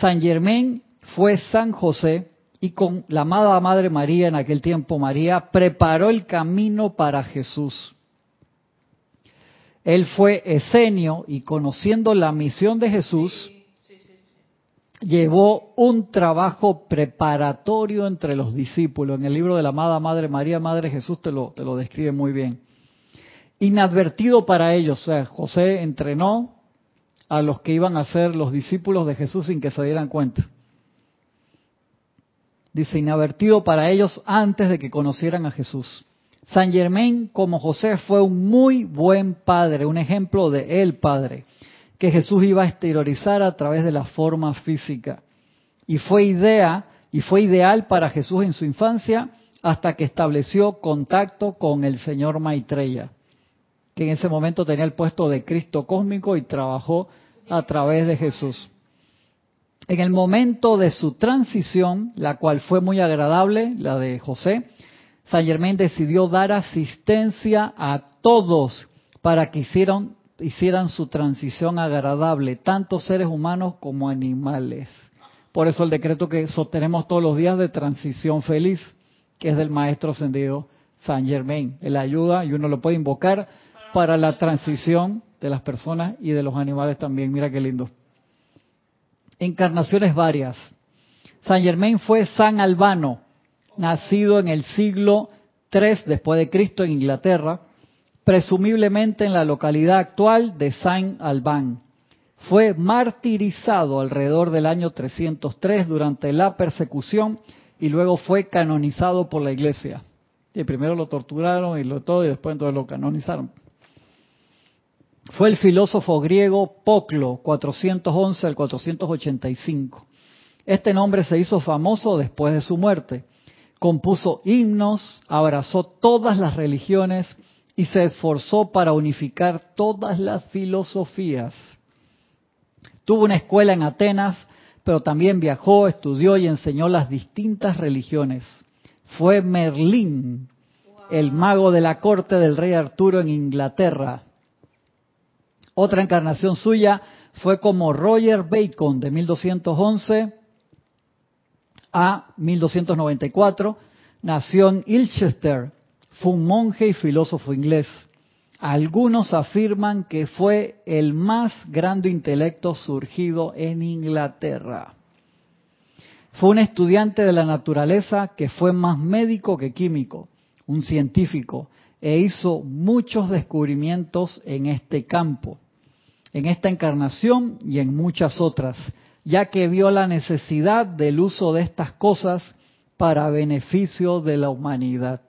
S1: San Germán fue San José y con la amada Madre María en aquel tiempo, María preparó el camino para Jesús. Él fue esenio y conociendo la misión de Jesús, llevó un trabajo preparatorio entre los discípulos. En el libro de la amada Madre María, Madre Jesús, te lo, te lo describe muy bien inadvertido para ellos. O sea, José entrenó a los que iban a ser los discípulos de Jesús sin que se dieran cuenta. Dice, inadvertido para ellos antes de que conocieran a Jesús. San Germain, como José, fue un muy buen padre, un ejemplo de el padre, que Jesús iba a exteriorizar a través de la forma física. Y fue idea, y fue ideal para Jesús en su infancia hasta que estableció contacto con el señor Maitreya, que en ese momento tenía el puesto de Cristo cósmico y trabajó a través de Jesús. En el momento de su transición, la cual fue muy agradable, la de José, San Germain decidió dar asistencia a todos para que hicieran, hicieran su transición agradable, tanto seres humanos como animales. Por eso el decreto que sostenemos todos los días de transición feliz que es del maestro ascendido San Germain. Él ayuda y uno lo puede invocar para la transición de las personas y de los animales también. Mira qué lindo. Encarnaciones varias. San Germain fue San Albano, nacido en el siglo III después de Cristo en Inglaterra, presumiblemente en la localidad actual de Saint Alban. Fue martirizado alrededor del año 303 durante la persecución y luego fue canonizado por la iglesia. Y primero lo torturaron y lo todo y después entonces lo canonizaron. Fue el filósofo griego Poclo, 411 al 485. Este nombre se hizo famoso después de su muerte. Compuso himnos, abrazó todas las religiones y se esforzó para unificar todas las filosofías. Tuvo una escuela en Atenas pero también viajó, estudió y enseñó las distintas religiones. Fue Merlín, el mago de la corte del rey Arturo en Inglaterra. Otra encarnación suya fue como Roger Bacon de 1211 a 1294. Nació en Ilchester, fue un monje y filósofo inglés. Algunos afirman que fue el más grande intelecto surgido en Inglaterra. Fue un estudiante de la naturaleza que fue más médico que químico, un científico, e hizo muchos descubrimientos en este campo, en esta encarnación y en muchas otras, ya que vio la necesidad del uso de estas cosas para beneficio de la humanidad.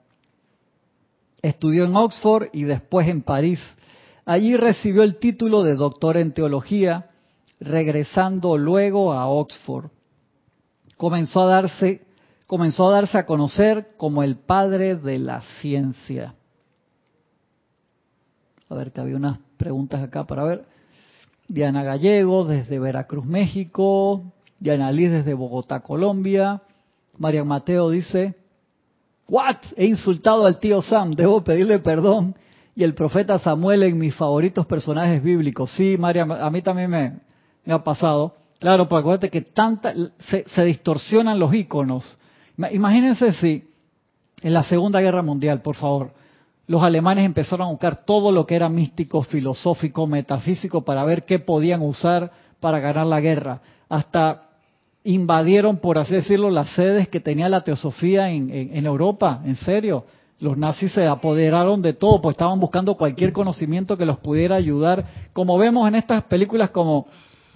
S1: Estudió en Oxford y después en París. Allí recibió el título de doctor en teología, regresando luego a Oxford. Comenzó a darse, comenzó a darse a conocer como el padre de la ciencia. A ver, que había unas preguntas acá para ver. Diana Gallego desde Veracruz, México. Diana Liz desde Bogotá, Colombia. María Mateo dice, ¿What? He insultado al tío Sam, debo pedirle perdón. Y el profeta Samuel en mis favoritos personajes bíblicos. Sí, María, a mí también me, ha pasado. Claro, porque acuérdate que tanta, se, distorsionan los íconos. Imagínense si en la Segunda Guerra Mundial, por favor, los alemanes empezaron a buscar todo lo que era místico, filosófico, metafísico para ver qué podían usar para ganar la guerra. Hasta invadieron, por así decirlo, las sedes que tenía la teosofía en, en, Europa, en serio. Los nazis se apoderaron de todo, pues estaban buscando cualquier conocimiento que los pudiera ayudar. Como vemos en estas películas como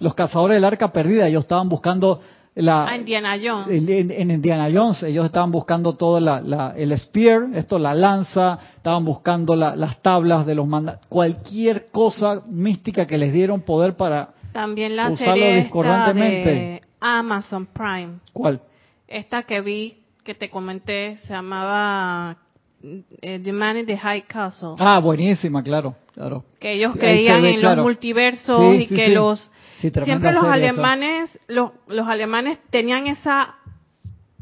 S1: Los Cazadores del Arca Perdida, ellos estaban buscando la...
S2: Ah, Indiana Jones.
S1: En, Indiana Jones, ellos estaban buscando todo la, el spear, esto, la lanza, estaban buscando las tablas de los mandatos, cualquier cosa mística que les dieron poder para
S2: También la
S1: usarlo discordantemente.
S2: Amazon Prime.
S1: ¿Cuál?
S2: Esta que vi, que te comenté, se llamaba eh, The Man in the High Castle.
S1: Ah, buenísima, claro, claro.
S2: Que ellos creían en los multiversos y que los siempre los alemanes, los, los alemanes tenían esa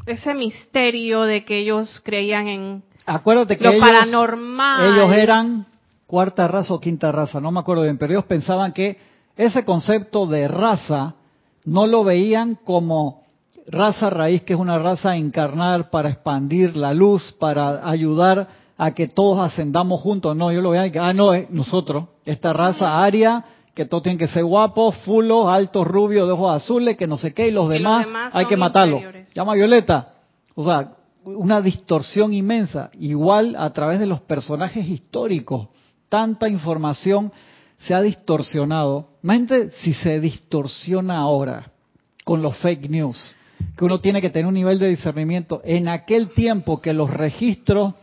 S2: ese misterio de que ellos creían en
S1: Acuérdate que
S2: lo
S1: ellos,
S2: paranormal.
S1: Ellos eran cuarta raza o quinta raza, no me acuerdo bien, pero ellos pensaban que ese concepto de raza no lo veían como raza raíz, que es una raza encarnar para expandir la luz, para ayudar a que todos ascendamos juntos. No, yo lo veía que, ah, no, es nosotros, esta raza aria, que todos tienen que ser guapos, fulos, altos, rubios, de ojos azules, que no sé qué, y los, demás, hay que matarlos. Llama Violeta. O sea, una distorsión inmensa, igual a través de los personajes históricos. Tanta información se ha distorsionado. Mente si se distorsiona ahora con los fake news, que uno tiene que tener un nivel de discernimiento. En aquel tiempo que los registros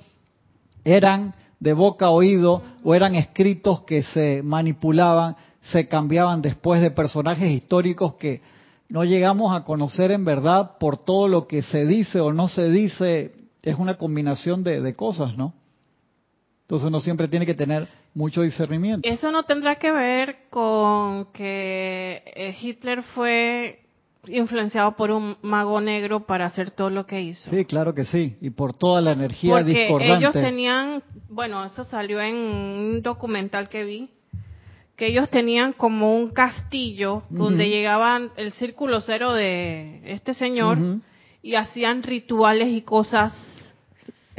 S1: eran de boca a oído o eran escritos que se manipulaban, se cambiaban después de personajes históricos que no llegamos a conocer en verdad por todo lo que se dice o no se dice. Es una combinación de, de cosas, ¿no? Entonces uno siempre tiene que tener mucho discernimiento.
S2: Eso no tendrá que ver con que eh, Hitler fue influenciado por un mago negro para hacer todo lo que hizo.
S1: Sí, claro que sí, y por toda la energía
S2: Porque
S1: discordante.
S2: ellos tenían, bueno, eso salió en un documental que vi, que ellos tenían como un castillo donde llegaban el círculo cero de este señor y hacían rituales y cosas.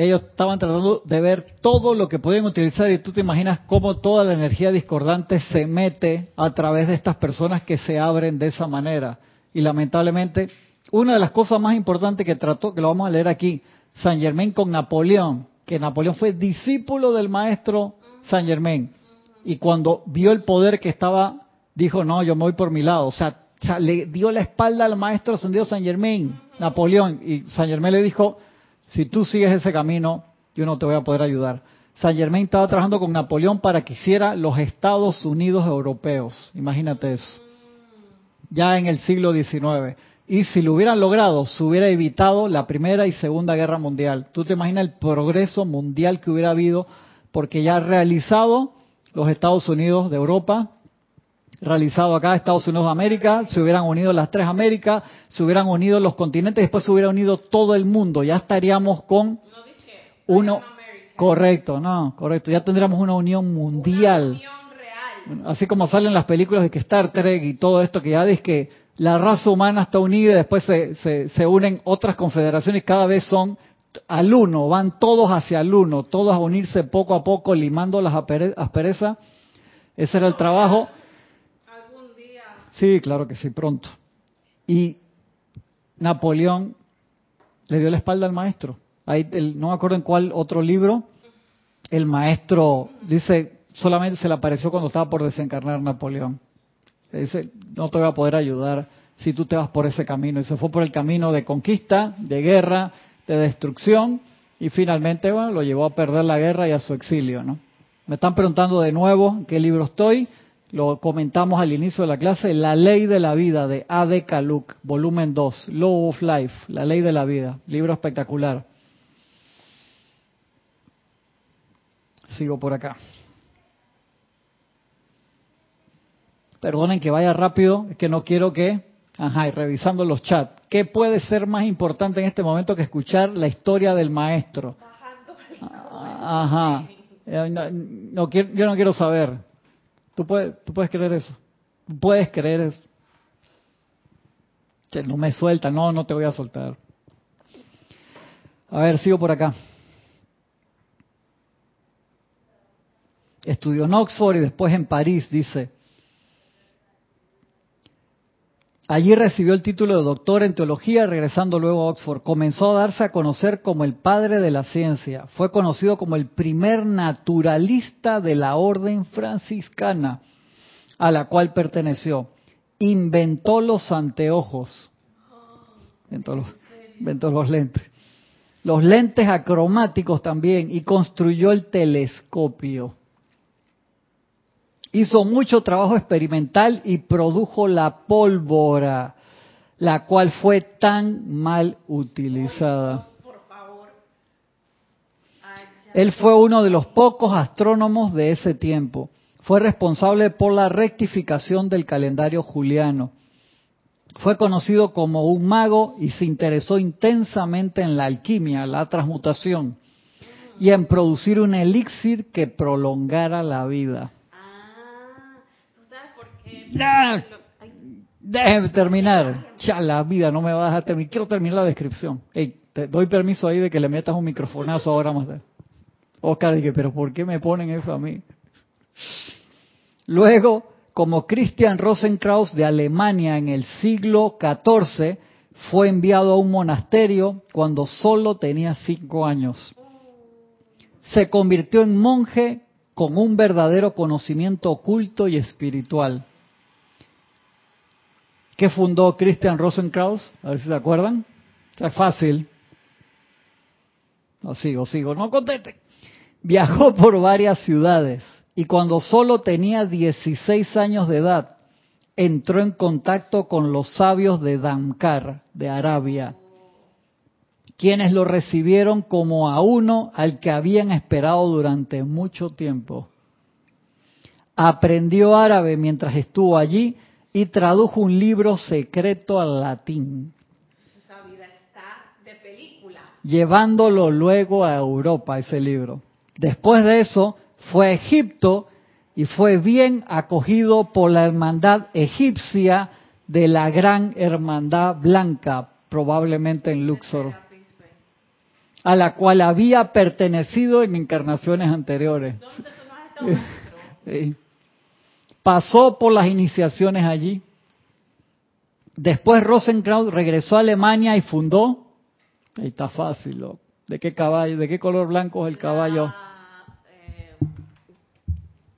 S1: Ellos estaban tratando de ver todo lo que podían utilizar y tú te imaginas cómo toda la energía discordante se mete a través de estas personas que se abren de esa manera. Y lamentablemente, una de las cosas más importantes que trató, que lo vamos a leer aquí, San Germain con Napoleón, que Napoleón fue discípulo del maestro San Germain. Y cuando vio el poder que estaba, dijo, no, yo me voy por mi lado. O sea, le dio la espalda al maestro ascendido San Germain, Napoleón. Y San Germain le dijo, si tú sigues ese camino, yo no te voy a poder ayudar. San Germain estaba trabajando con Napoleón para que hiciera los Estados Unidos europeos. Imagínate eso. Ya en el siglo XIX. Y si lo hubieran logrado, se hubiera evitado la Primera y Segunda Guerra Mundial. Tú te imaginas el progreso mundial que hubiera habido, porque ya realizado los Estados Unidos de Europa, realizado acá Estados Unidos de América, se hubieran unido las tres Américas, se hubieran unido los continentes, después se hubiera unido todo el mundo. Ya estaríamos con uno. Correcto, no, correcto. Ya tendríamos una unión mundial. Así como salen las películas de que Star Trek y todo esto, que ya es que la raza humana está unida y después se, se, se unen otras confederaciones, cada vez son al uno, van todos hacia el uno, todos a unirse poco a poco, limando las asperezas. Ese era el trabajo. Sí, claro que sí, pronto. Y Napoleón le dio la espalda al maestro. Ahí, el- no me acuerdo en cuál otro libro, el maestro dice, solamente se le apareció cuando estaba por desencarnar Napoleón. Le dice, no te voy a poder ayudar si tú te vas por ese camino. Y se fue por el camino de conquista, de guerra, de destrucción, y finalmente lo llevó a perder la guerra y a su exilio. ¿no? Me están preguntando de nuevo en qué libro estoy. Lo comentamos al inicio de la clase, La Ley de la Vida de A.D. Kaluk, volumen 2, Law of Life, La Ley de la Vida, libro espectacular. Sigo por acá. Perdonen que vaya rápido, es que no quiero que... Ajá, y revisando los chats. ¿Qué puede ser más importante en este momento que escuchar la historia del maestro? Ajá. Eh, No, no quiero- yo no quiero saber. ¿Tú puedes, creer eso. Puedes creer eso. Che, no me suelta, no, no te voy a soltar. A ver, sigo por acá. Estudió en Oxford y después en París, dice. Allí recibió el título de doctor en teología, regresando luego a Oxford. Comenzó a darse a conocer como el padre de la ciencia. Fue conocido como el primer naturalista de la orden franciscana a la cual perteneció. Inventó los anteojos. Inventó los, lentes. Los lentes acromáticos también y construyó el telescopio. Hizo mucho trabajo experimental y produjo la pólvora, la cual fue tan mal utilizada. Él fue uno de los pocos astrónomos de ese tiempo. Fue responsable por la rectificación del calendario juliano. Fue conocido como un mago y se interesó intensamente en la alquimia, la transmutación y en producir un elixir que prolongara la vida.
S2: Ah, ¿tú sabes por qué?
S1: Déjeme terminar. Ya la vida no me va a dejar terminar. Quiero terminar la descripción. Ey, te doy permiso ahí de que le metas un microfonazo ahora más. Oscar dije, pero ¿por qué me ponen eso a mí? Luego, como Christian Rosenkraus de Alemania en el siglo XIV, fue enviado a un monasterio cuando solo tenía cinco años. Se convirtió en monje con un verdadero conocimiento oculto y espiritual. ¿Qué fundó Christian Rosenkraus? A ver si se acuerdan. Es fácil. No, sigo, sigo, no conteste. Viajó por varias ciudades y cuando solo tenía 16 años de edad, entró en contacto con los sabios de Damkar, de Arabia, quienes lo recibieron como a uno al que habían esperado durante mucho tiempo. Aprendió árabe mientras estuvo allí y tradujo un libro secreto al latín.
S2: Esa vida está de película.
S1: Llevándolo luego a Europa, ese libro. Después de eso, fue a Egipto y fue bien acogido por la hermandad egipcia de la Gran Hermandad Blanca, probablemente en Luxor, a la cual había pertenecido en encarnaciones anteriores.
S2: ¿Dónde tú no has estado, maestro?
S1: Sí. Pasó por las iniciaciones allí. Después Rosenkraut regresó a Alemania y fundó. Ahí está fácil. loco. ¿De qué caballo? ¿De qué color blanco es el caballo?
S2: La, eh,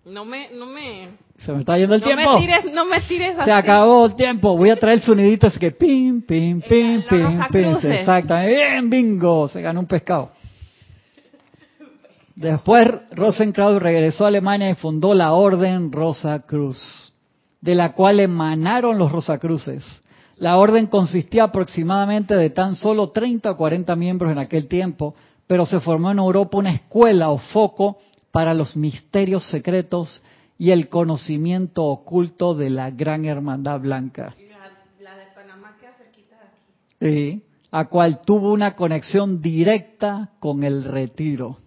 S2: no me, no me,
S1: Se me está yendo el
S2: no
S1: tiempo.
S2: me tires, no me tires
S1: Se
S2: así.
S1: acabó el tiempo. Voy a traer el sonidito así que pim, pim, pim, pim, pim. Exactamente. Bien, bingo. Se ganó un pescado. Después Rosenkraut regresó a Alemania y fundó la Orden Rosa Cruz, de la cual emanaron los Rosacruces. La orden consistía aproximadamente de tan solo 30 o 40 miembros en aquel tiempo, pero se formó en Europa una escuela o foco para los misterios secretos y el conocimiento oculto de la Gran Hermandad Blanca.
S2: La, la de Panamá queda cerquita de aquí.
S1: Sí, a cual tuvo una conexión directa con el retiro.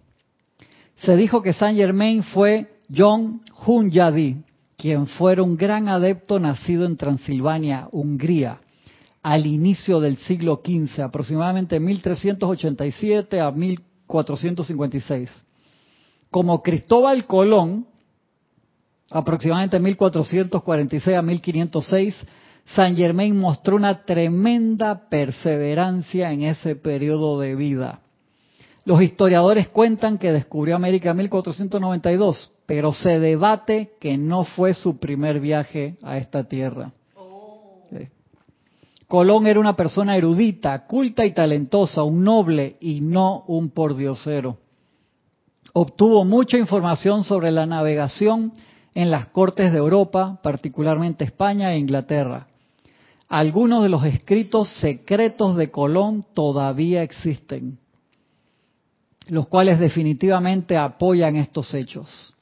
S1: Se dijo que Saint Germain fue John Hunyadi, quien fuera un gran adepto nacido en Transilvania, Hungría, al inicio del siglo XV, aproximadamente 1387 a 1456. Como Cristóbal Colón, aproximadamente 1446 a 1506, Saint Germain mostró una tremenda perseverancia en ese periodo de vida. Los historiadores cuentan que descubrió América en 1492, pero se debate que no fue su primer viaje a esta tierra. Sí. Colón era una persona erudita, culta y talentosa, un noble y no un pordiosero. Obtuvo mucha información sobre la navegación en las cortes de Europa, particularmente España e Inglaterra. Algunos de los escritos secretos de Colón todavía existen, los cuales definitivamente apoyan estos hechos.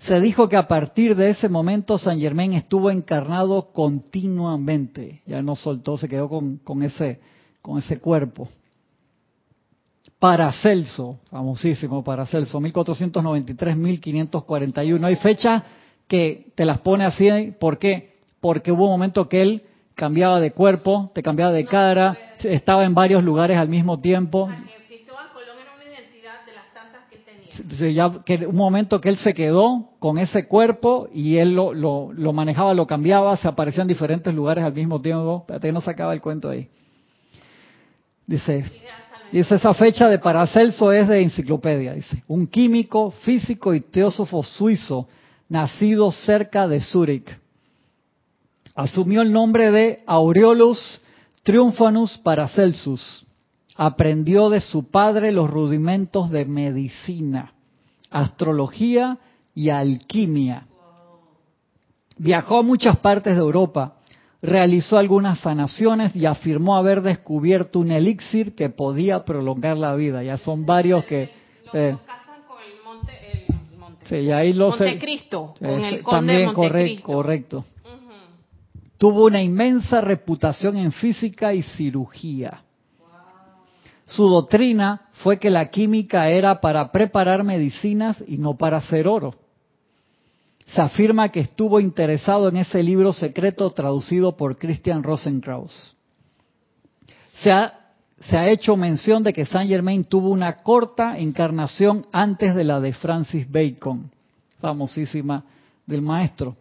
S1: Se dijo que a partir de ese momento San Germain estuvo encarnado continuamente, ya no soltó, se quedó con, con ese, con ese cuerpo. Paracelso, famosísimo Paracelso, 1493-1541. Hay fechas que te las pone así, ¿por qué? Porque hubo un momento que él cambiaba de cuerpo, te cambiaba de cara, estaba en varios lugares al mismo tiempo.
S2: O sea, que Cristóbal Colón era una identidad de las tantas
S1: un momento que él se quedó con ese cuerpo y él lo, lo, manejaba, lo cambiaba, se aparecía en diferentes lugares al mismo tiempo. Espérate, no se acaba el cuento ahí. Dice, dice esa fecha de Paracelso es de enciclopedia, dice. Un químico, físico y teósofo suizo, nacido cerca de Zúrich. Asumió el nombre de Aureolus Triumphanus Paracelsus. Aprendió de su padre los rudimentos de medicina, astrología y alquimia. Viajó a muchas partes de Europa, realizó algunas sanaciones y afirmó haber descubierto un elixir que podía prolongar la vida. Ya son varios que... Eh,
S2: lo casan con el monte, el monte.
S1: sí, y ahí lo
S2: Montecristo, con
S1: es-
S2: el conde
S1: también
S2: de
S1: correcto. Tuvo una inmensa reputación en física y cirugía. Su doctrina fue que la química era para preparar medicinas y no para hacer oro. Se afirma que estuvo interesado en ese libro secreto traducido por Christian Rosenkraus. Se ha, se ha hecho mención de que Saint Germain tuvo una corta encarnación antes de la de Francis Bacon, famosísima del maestro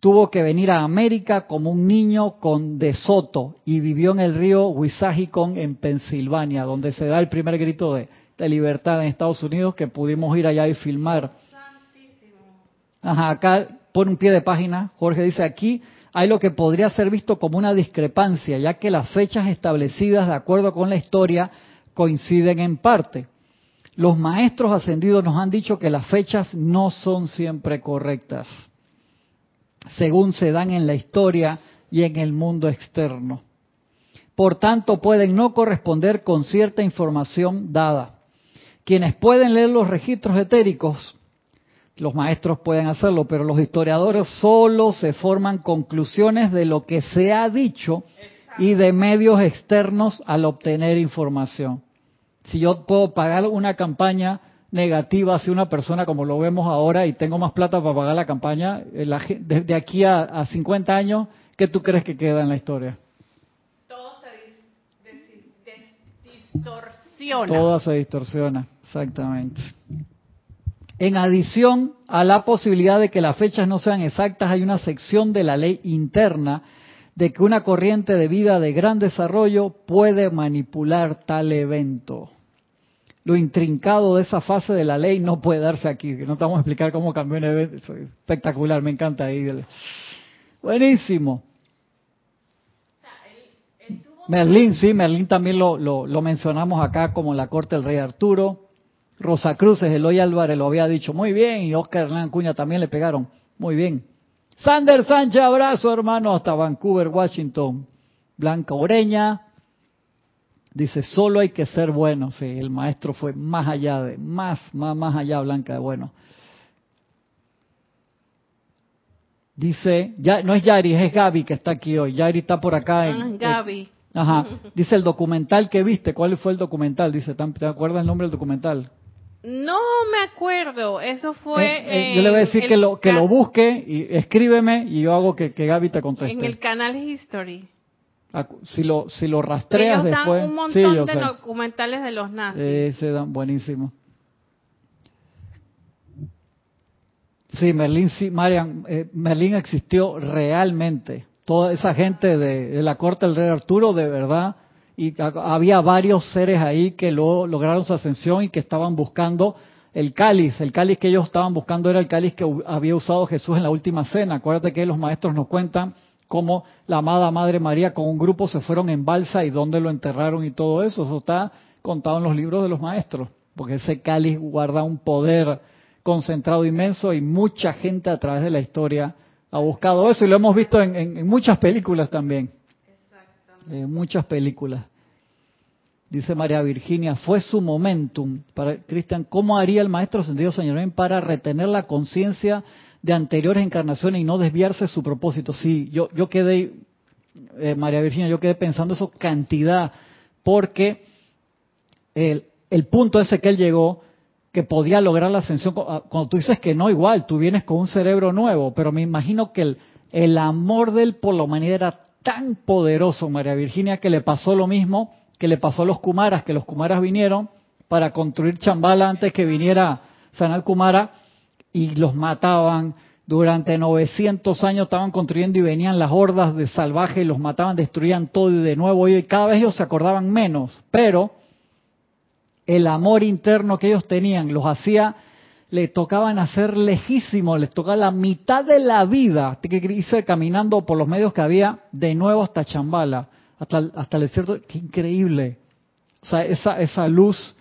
S1: tuvo que venir a América como un niño con De Soto y vivió en el río Wissahickon en Pensilvania, donde se da el primer grito de, de libertad en Estados Unidos que pudimos ir allá y filmar. Ajá, acá pone un pie de página, Jorge dice aquí hay lo que podría ser visto como una discrepancia, ya que las fechas establecidas de acuerdo con la historia coinciden en parte. Los maestros ascendidos nos han dicho que las fechas no son siempre correctas, según se dan en la historia y en el mundo externo. Por tanto, pueden no corresponder con cierta información dada. Quienes pueden leer los registros etéricos, los maestros pueden hacerlo, pero los historiadores solo se forman conclusiones de lo que se ha dicho y de medios externos al obtener información. Si yo puedo pagar una campaña negativa hacia una persona como lo vemos ahora y tengo más plata para pagar la campaña, desde eh, aquí a, a 50 años, ¿qué tú crees que queda en la historia?
S2: distorsiona.
S1: Todo se distorsiona, exactamente. En adición a la posibilidad de que las fechas no sean exactas, hay una sección de la ley interna de que una corriente de vida de gran desarrollo puede manipular tal evento. Lo intrincado de esa fase de la ley no puede darse aquí. No te vamos a explicar cómo cambió un evento. Espectacular, me encanta ahí. Buenísimo. Merlín, sí, Merlín también lo, lo, mencionamos acá como la corte del rey Arturo. Rosa Cruces, Eloy Álvarez lo había dicho muy bien y Oscar Hernán Cuña también le pegaron muy bien. Sander Sánchez, abrazo hermano hasta Vancouver, Washington. Blanca Oreña dice, solo hay que ser bueno. Sí, el maestro fue más allá de, más, más, más allá, Blanca de bueno. Dice, ya, no es Yari, es Gaby que está aquí hoy. Yari está por acá. En,
S2: ah, Gaby.
S1: Ajá. Dice el documental que viste. ¿Cuál fue el documental? Dice, ¿te acuerdas el nombre del documental?
S2: No me acuerdo. Eso fue.
S1: Eh, eh, yo le voy a decir que lo que lo busque y escríbeme y yo hago que, que Gaby te conteste.
S2: En el canal History.
S1: Si lo si lo rastreas
S2: Ellos
S1: después.
S2: Dan un montón de documentales de los nazis.
S1: Sí, se dan buenísimo. Sí, Merlín, sí, Marian, eh, Merlín existió realmente toda esa gente de, la corte del rey Arturo, de verdad, y había varios seres ahí que luego lograron su ascensión y que estaban buscando el cáliz. El cáliz que ellos estaban buscando era el cáliz que había usado Jesús en la última cena. Acuérdate que los maestros nos cuentan cómo la amada Madre María con un grupo se fueron en balsa y dónde lo enterraron y todo eso. Eso está contado en los libros de los maestros, porque ese cáliz guarda un poder concentrado inmenso y mucha gente a través de la historia ha buscado eso y lo hemos visto en, muchas películas también. En muchas películas. Dice María Virginia, fue su momentum. Para Cristian, ¿cómo haría el maestro ascendido Señor para retener la conciencia de anteriores encarnaciones y no desviarse de su propósito? Sí, yo, yo quedé, eh, María Virginia, yo quedé pensando eso cantidad, porque el, el punto ese que él llegó que podía lograr la ascensión. Ah, cuando tú dices que no, igual, tú vienes con un cerebro nuevo, pero me imagino que el, el amor de él por la humanidad era tan poderoso, María Virginia, que le pasó lo mismo que le pasó a los Kumaras, que los Kumaras vinieron para construir Chambala antes que viniera Sanal Kumara y los mataban. Durante 900 años estaban construyendo y venían las hordas de salvajes los mataban, destruían todo y de nuevo y cada vez ellos se acordaban menos. Pero el amor interno que ellos tenían los hacía, le tocaban hacer lejísimo, les tocaba la mitad de la vida, que irse caminando por los medios que había de nuevo hasta Chambala, hasta, hasta el desierto, qué increíble. O sea, esa, esa luz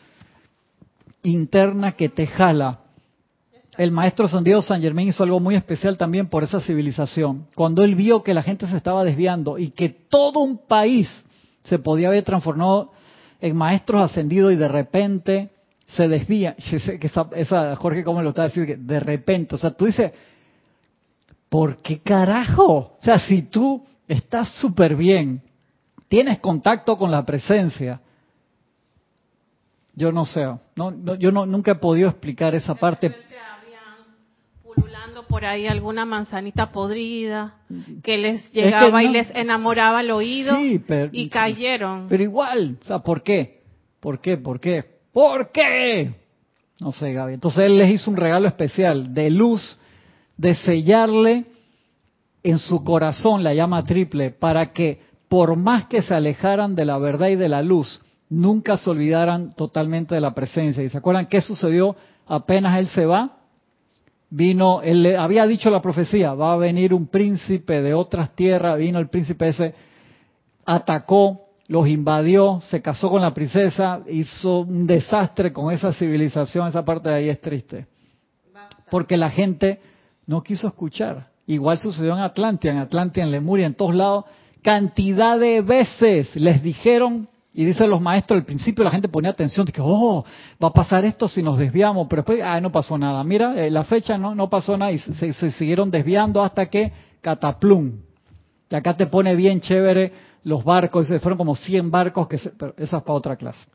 S1: interna que te jala. El maestro San Diego San Germán hizo algo muy especial también por esa civilización. Cuando él vio que la gente se estaba desviando y que todo un país se podía haber transformado en maestros ascendidos y de repente se desvía. Jorge, ¿cómo lo está diciendo? De repente, o sea, tú dices, ¿por qué carajo? O sea, si tú estás súper bien, tienes contacto con la presencia, yo no sé, no, yo no, nunca he podido explicar esa parte
S2: por ahí alguna manzanita podrida que les llegaba y les enamoraba el oído y cayeron.
S1: Pero igual, o sea, ¿por qué? ¿Por qué? ¿Por qué? ¿Por qué? No sé, Gaby. Entonces él les hizo un regalo especial de luz, de sellarle en su corazón la llama triple para que por más que se alejaran de la verdad y de la luz, nunca se olvidaran totalmente de la presencia. ¿Y se acuerdan qué sucedió apenas él se va? Vino, él le había dicho la profecía, va a venir un príncipe de otras tierras, vino el príncipe ese, atacó los invadió, se casó con la princesa, hizo un desastre con esa civilización, esa parte de ahí es triste. Porque la gente no quiso escuchar. Igual sucedió en Atlantia, en Atlantia, en Lemuria, en todos lados. Cantidad de veces les dijeron, y dicen los maestros, al principio la gente ponía atención, de que, oh, va a pasar esto si nos desviamos, pero después, ah, no pasó nada. Mira, eh, la fecha no, no pasó nada y se, se siguieron desviando hasta que cataplum. Y acá te pone bien chévere los barcos, fueron como 100 barcos, que pero esa es para otra clase.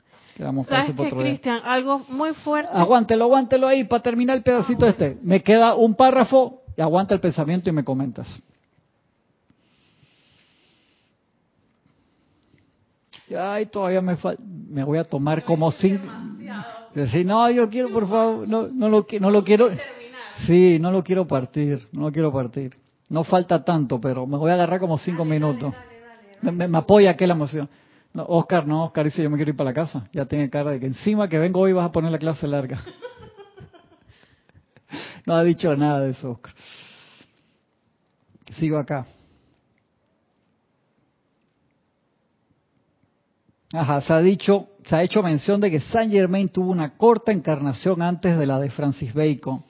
S2: ¿Sabes qué, Cristian? Algo muy fuerte.
S1: Aguántelo, aguántelo ahí para terminar el pedacito este. Me queda un párrafo y aguanta el pensamiento y me comentas. Ay, todavía me falta. Me voy a tomar como cinco. Decir, no, yo quiero, por favor, no, no lo, no lo quiero. Sí, no lo quiero partir, no lo quiero partir. No falta tanto, pero me voy a agarrar como cinco minutos. Me, apoya aquella emoción. No, Oscar, no, Oscar dice yo me quiero ir para la casa. Ya tiene cara de que encima que vengo hoy vas a poner la clase larga. no ha dicho nada de eso, Oscar. Sigo acá. Ajá, se ha dicho, se ha hecho mención de que Saint Germain tuvo una corta encarnación antes de la de Francis Bacon.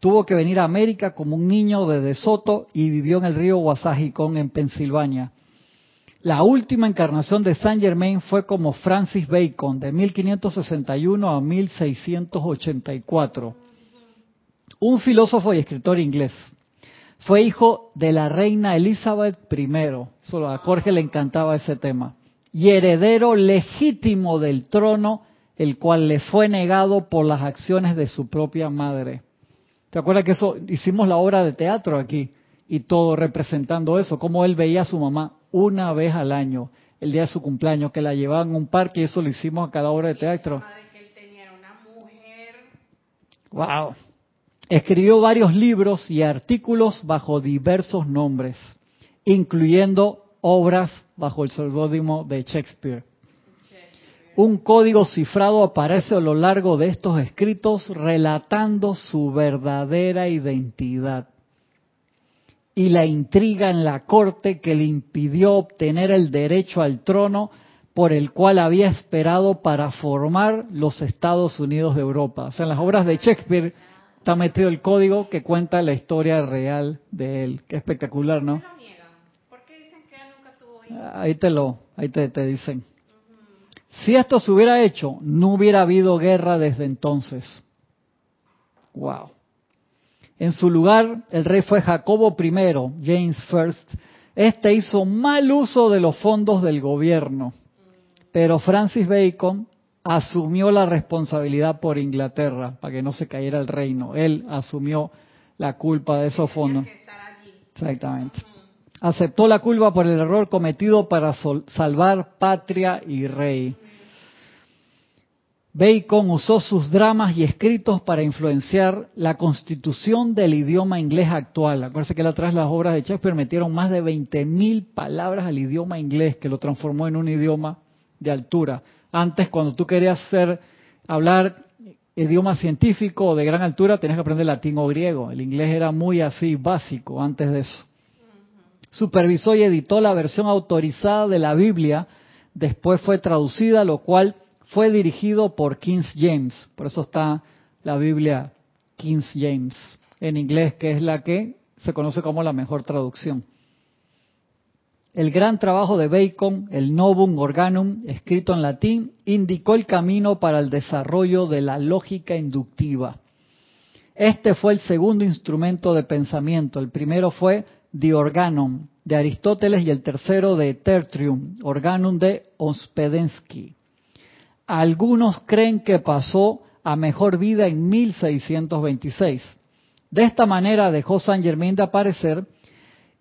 S1: Tuvo que venir a América como un niño de Soto y vivió en el río Wasajicón en Pensilvania. La última encarnación de Saint Germain fue como Francis Bacon, de 1561 a 1684. Un filósofo y escritor inglés. Fue hijo de la reina Elizabeth I. Solo a Jorge le encantaba ese tema. Y heredero legítimo del trono, el cual le fue negado por las acciones de su propia madre. ¿Te acuerdas que eso hicimos la obra de teatro aquí? Y todo representando eso, cómo él veía a su mamá una vez al año, el día de su cumpleaños, que la llevaban a un parque y eso lo hicimos a cada hora de teatro. Wow. Escribió varios libros y artículos bajo diversos nombres, incluyendo obras bajo el seudónimo de Shakespeare. Un código cifrado aparece a lo largo de estos escritos relatando su verdadera identidad y la intriga en la corte que le impidió obtener el derecho al trono por el cual había esperado para formar los Estados Unidos de Europa. O sea, en las obras de Shakespeare está metido el código que cuenta la historia real de él. Qué espectacular, ¿no? Ahí te lo, ahí te, te dicen. Si esto se hubiera hecho, no hubiera habido guerra desde entonces. Wow. En su lugar, el rey fue Jacobo I, James First. Este hizo mal uso de los fondos del gobierno, pero Francis Bacon asumió la responsabilidad por Inglaterra para que no se cayera el reino. Él asumió la culpa de esos fondos. Exactamente. Aceptó la culpa por el error cometido para salvar patria y rey. Bacon usó sus dramas y escritos para influenciar la constitución del idioma inglés actual. Acuérdense que atrás las obras de Shakespeare metieron más de 20.000 palabras al idioma inglés, que lo transformó en un idioma de altura. Antes, cuando tú querías ser, hablar idioma científico de gran altura, tenías que aprender latín o griego. El inglés era muy así, básico, antes de eso. Supervisó y editó la versión autorizada de la Biblia, después fue traducida, lo cual fue dirigido por King James, por eso está la Biblia King James en inglés, que es la que se conoce como la mejor traducción. El gran trabajo de Bacon, el Novum Organum, escrito en latín, indicó el camino para el desarrollo de la lógica inductiva. Este fue el segundo instrumento de pensamiento. El primero fue The Organum de Aristóteles y el tercero de Tertium, Organum de Ospedensky. Algunos creen que pasó a mejor vida en 1626. De esta manera dejó San Germain de aparecer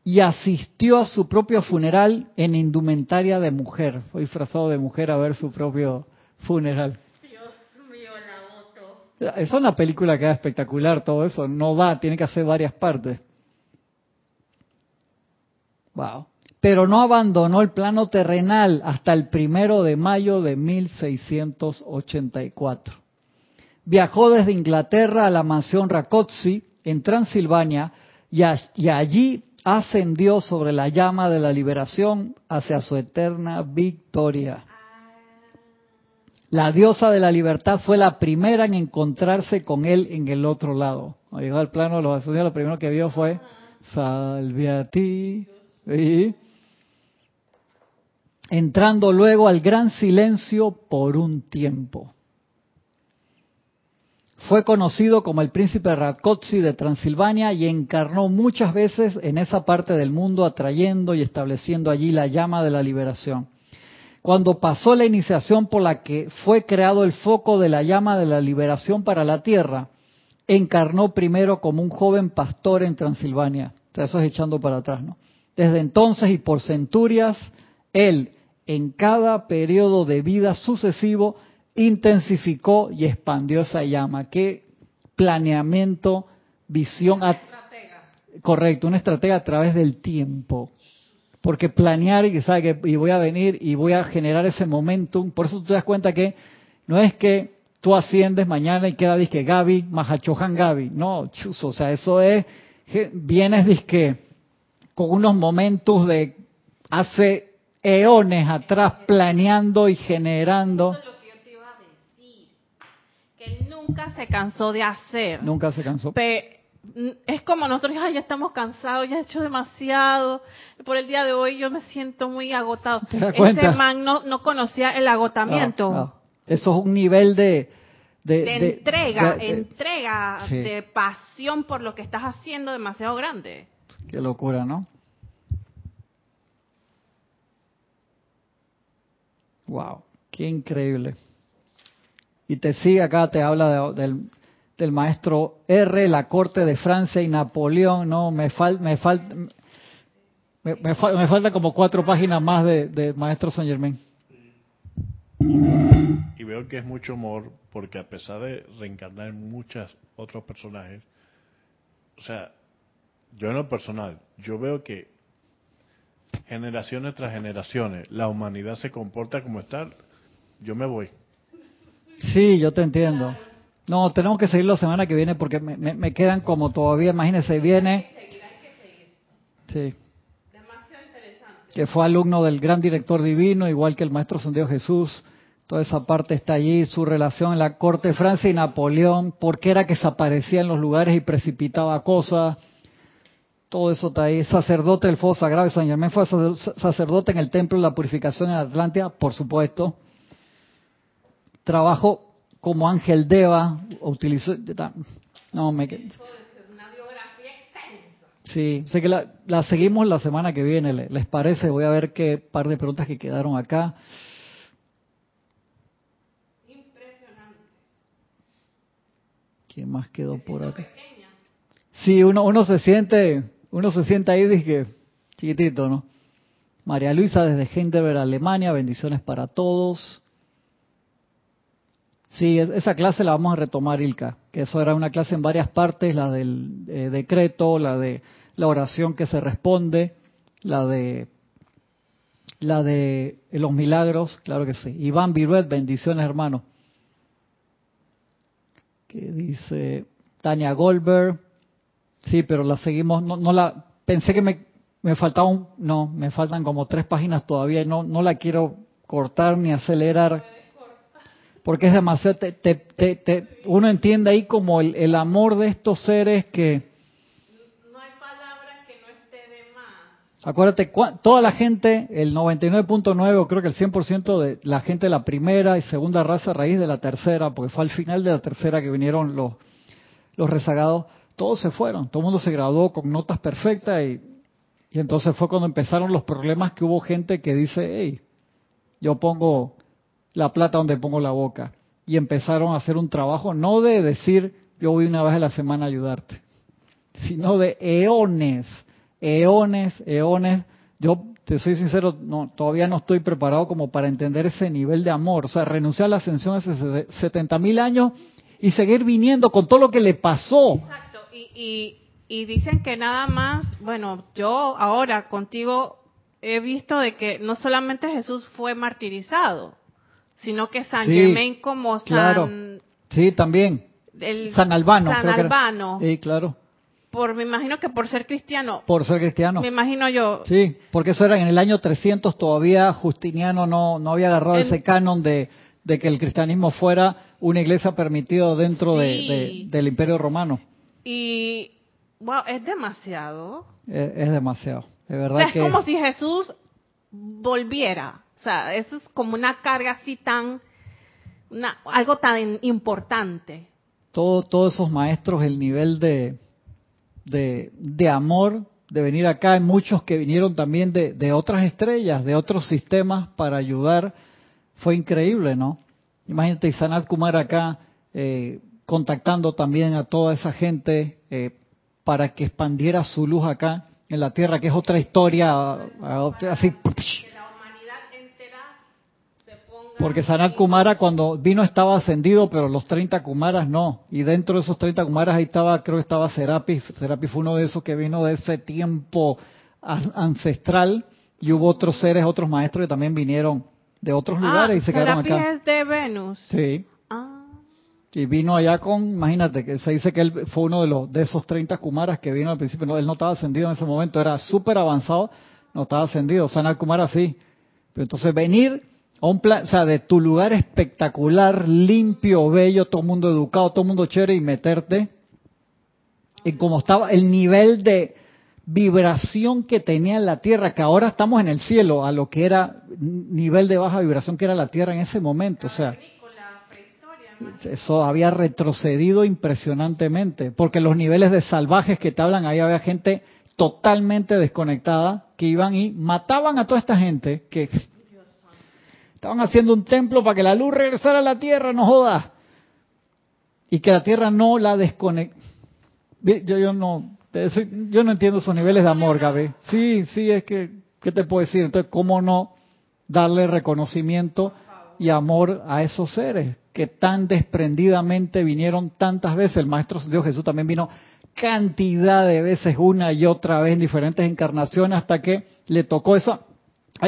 S1: y asistió a su propio funeral en indumentaria de mujer. Fue disfrazado de mujer a ver su propio funeral. Dios mío, la Es una película que es espectacular, todo eso. No va, tiene que hacer varias partes. Wow pero no abandonó el plano terrenal hasta el primero de mayo de 1684. Viajó desde Inglaterra a la mansión Rákóczi en Transilvania y, allí ascendió sobre la llama de la liberación hacia su eterna victoria. La diosa de la libertad fue la primera en encontrarse con él en el otro lado. Al llegar al plano de los ascendidos, lo primero que vio fue, salve a ti. Entrando luego al gran silencio por un tiempo. Fue conocido como el príncipe Rakotsi de Transilvania y encarnó muchas veces en esa parte del mundo atrayendo y estableciendo allí la llama de la liberación. Cuando pasó la iniciación por la que fue creado el foco de la llama de la liberación para la tierra, encarnó primero como un joven pastor en Transilvania. O sea, eso es echando para atrás, ¿no? Desde entonces y por centurias, él, en cada periodo de vida sucesivo, intensificó y expandió esa llama. Qué planeamiento, visión. correcto, una estrategia a través del tiempo. Porque planear y sabe que y voy a venir y voy a generar ese momentum. Por eso tú te das cuenta que no es que tú asciendes mañana y queda disque Gaby, Mahachohan Gaby. No, chuzo, o sea, eso es, vienes disque con unos momentos de hace eones atrás planeando y generando
S2: nunca se cansó de hacer.
S1: Nunca se cansó.
S2: es como nosotros ya estamos cansados, ya he hecho demasiado. Por el día de hoy yo me siento muy agotado. Ese man no, conocía el agotamiento.
S1: Eso es un nivel de...
S2: De, entrega, entrega, de pasión por lo que estás haciendo demasiado grande.
S1: Qué locura, ¿no? Wow, qué increíble. Y te sigue acá, te habla del, del, maestro R, la corte de Francia y Napoleón, ¿no? Me, fal, me, falta me, me, falta como cuatro páginas más de, de maestro Saint Germain.
S3: Y veo que es mucho humor porque a pesar de reencarnar en muchos otros personajes, o sea, yo en lo personal, yo veo que generaciones tras generaciones, la humanidad se comporta como está, yo me voy.
S1: Sí, yo te entiendo. No, tenemos que seguir la semana que viene porque me, me, quedan como todavía, imagínese, viene... Sí. Que fue alumno del gran director divino, igual que el maestro Santiago Jesús. Toda esa parte está allí, su relación en la corte de Francia y Napoleón, por qué era que se aparecía en los lugares y precipitaba cosas. Todo eso está ahí. Sacerdote del fuego sagrado de San Germán fue sacerdote en el templo de la purificación en Atlántida, por supuesto trabajo como Ángel Deva, utilizó... No, me... Sí, sé que la, seguimos la semana que viene, ¿les parece? Voy a ver qué par de preguntas que quedaron acá. Impresionante. ¿Quién más quedó por acá? Sí, uno, uno se siente, uno se siente ahí, dije, chiquitito, ¿no? María Luisa desde Heidelberg, Alemania, bendiciones para todos. Sí, esa clase la vamos a retomar, Ilka, que eso era una clase en varias partes, la del eh, decreto, la de la oración que se responde, la de la de los milagros, claro que sí. Iván Viruet, bendiciones hermano. Que dice Tania Goldberg, sí, pero la seguimos, no, no la, pensé que me, me faltaba un, no, me faltan como tres páginas todavía y no, no la quiero cortar ni acelerar porque es demasiado, uno entiende ahí como el, amor de estos seres que...
S2: No hay palabra que no esté de más.
S1: Acuérdate, toda la gente, el 99.9 o creo que el 100% de la gente de la primera y segunda raza a raíz de la tercera, porque fue al final de la tercera que vinieron los, los rezagados, todos se fueron, todo el mundo se graduó con notas perfectas y, y entonces fue cuando empezaron los problemas que hubo gente que dice, hey, yo pongo la plata donde pongo la boca. Y empezaron a hacer un trabajo no de decir yo voy una vez a la semana a ayudarte, sino de eones, eones, eones. Yo te soy sincero, no, todavía no estoy preparado como para entender ese nivel de amor. O sea, renunciar a la ascensión hace 70 mil años y seguir viniendo con todo lo que le pasó.
S2: Y, y dicen que nada más, bueno, yo ahora contigo he visto de que no solamente Jesús fue martirizado, sino que San Germain como San...
S1: Sí, también. San Albano.
S2: San Albano.
S1: Sí, claro.
S2: por, me imagino que por ser cristiano.
S1: Por ser cristiano.
S2: Me imagino yo.
S1: Sí, porque eso era en el año 300 todavía Justiniano no, no había agarrado ese canon de, de, que el cristianismo fuera una iglesia permitida dentro de, del imperio romano.
S2: Y, wow, es demasiado.
S1: Es, demasiado, de verdad.
S2: es como si Jesús volviera. O sea, eso es como una carga así tan, una, algo tan importante.
S1: Todo, todos esos maestros, el nivel de, de, de amor de venir acá. Hay muchos que vinieron también de, de otras estrellas, de otros sistemas para ayudar. Fue increíble, ¿no? Imagínate Sanat Kumar acá eh, contactando también a toda esa gente eh, para que expandiera su luz acá en la Tierra, que es otra historia así. Porque Sanat Kumara cuando vino estaba ascendido, pero los 30 Kumaras no. Y dentro de esos 30 Kumaras ahí estaba, creo que estaba Serapis. Serapis fue uno de esos que vino de ese tiempo ancestral. Y hubo otros seres, otros maestros que también vinieron de otros ah, lugares y se quedaron acá.
S2: es de Venus.
S1: Sí. Y vino allá con, imagínate, que se dice que él fue uno de los de esos 30 Kumaras que vino al principio. No, él no estaba ascendido en ese momento, era súper avanzado, no estaba ascendido. Sanat Kumara sí. Pero entonces venir un plan, o sea, de tu lugar espectacular, limpio, bello, todo el mundo educado, todo el mundo chévere y meterte en cómo estaba el nivel de vibración que tenía la Tierra, que ahora estamos en el cielo, a lo que era nivel de baja vibración que era la Tierra en ese momento, o sea, eso había retrocedido impresionantemente, porque los niveles de salvajes que te hablan, ahí había gente totalmente desconectada que iban y mataban a toda esta gente que Estaban haciendo un templo para que la luz regresara a la tierra, no joda. Y que la tierra no la desconecte. Yo, yo, no, yo no entiendo esos niveles de amor, Gaby. Sí, sí, es que, ¿qué te puedo decir? Entonces, ¿cómo no darle reconocimiento y amor a esos seres que tan desprendidamente vinieron tantas veces? El Maestro Dios Jesús también vino cantidad de veces, una y otra vez en diferentes encarnaciones, hasta que le tocó esa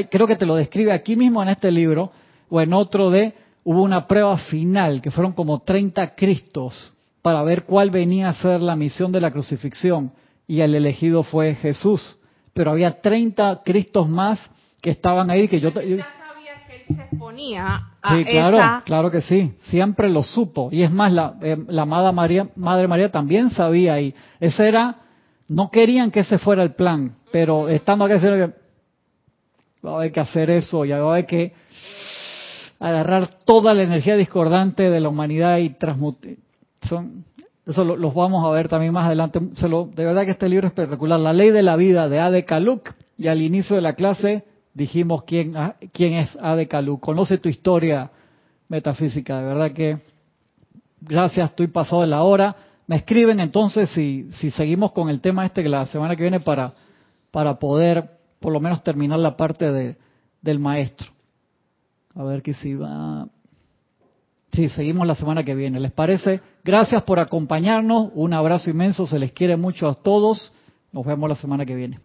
S1: creo que te lo describe aquí mismo en este libro o en otro de, hubo una prueba final, que fueron como 30 Cristos, para ver cuál venía a ser la misión de la crucifixión, y el elegido fue Jesús. Pero había 30 Cristos más que estaban ahí, que yo...
S2: él se exponía a
S1: sí, claro, claro que sí, siempre lo supo. Y es más, la, eh, la amada María, Madre María también sabía, y ese era, no querían que ese fuera el plan, pero estando aquí, va a haber que hacer eso y va a haber que agarrar toda la energía discordante de la humanidad y transmutar. Son, eso lo, los vamos a ver también más adelante. Se lo, de verdad que este libro es espectacular. La ley de la vida de Ade Kaluk. Y al inicio de la clase dijimos quién, quién es Ade Kaluk. Conoce tu historia metafísica. De verdad que gracias, estoy pasado de la hora. Me escriben entonces si, si seguimos con el tema este que la semana que viene para, para poder por lo menos terminar la parte de, del maestro. A ver que si va. Sí, seguimos la semana que viene. ¿Les parece? Gracias por acompañarnos. Un abrazo inmenso. Se les quiere mucho a todos. Nos vemos la semana que viene.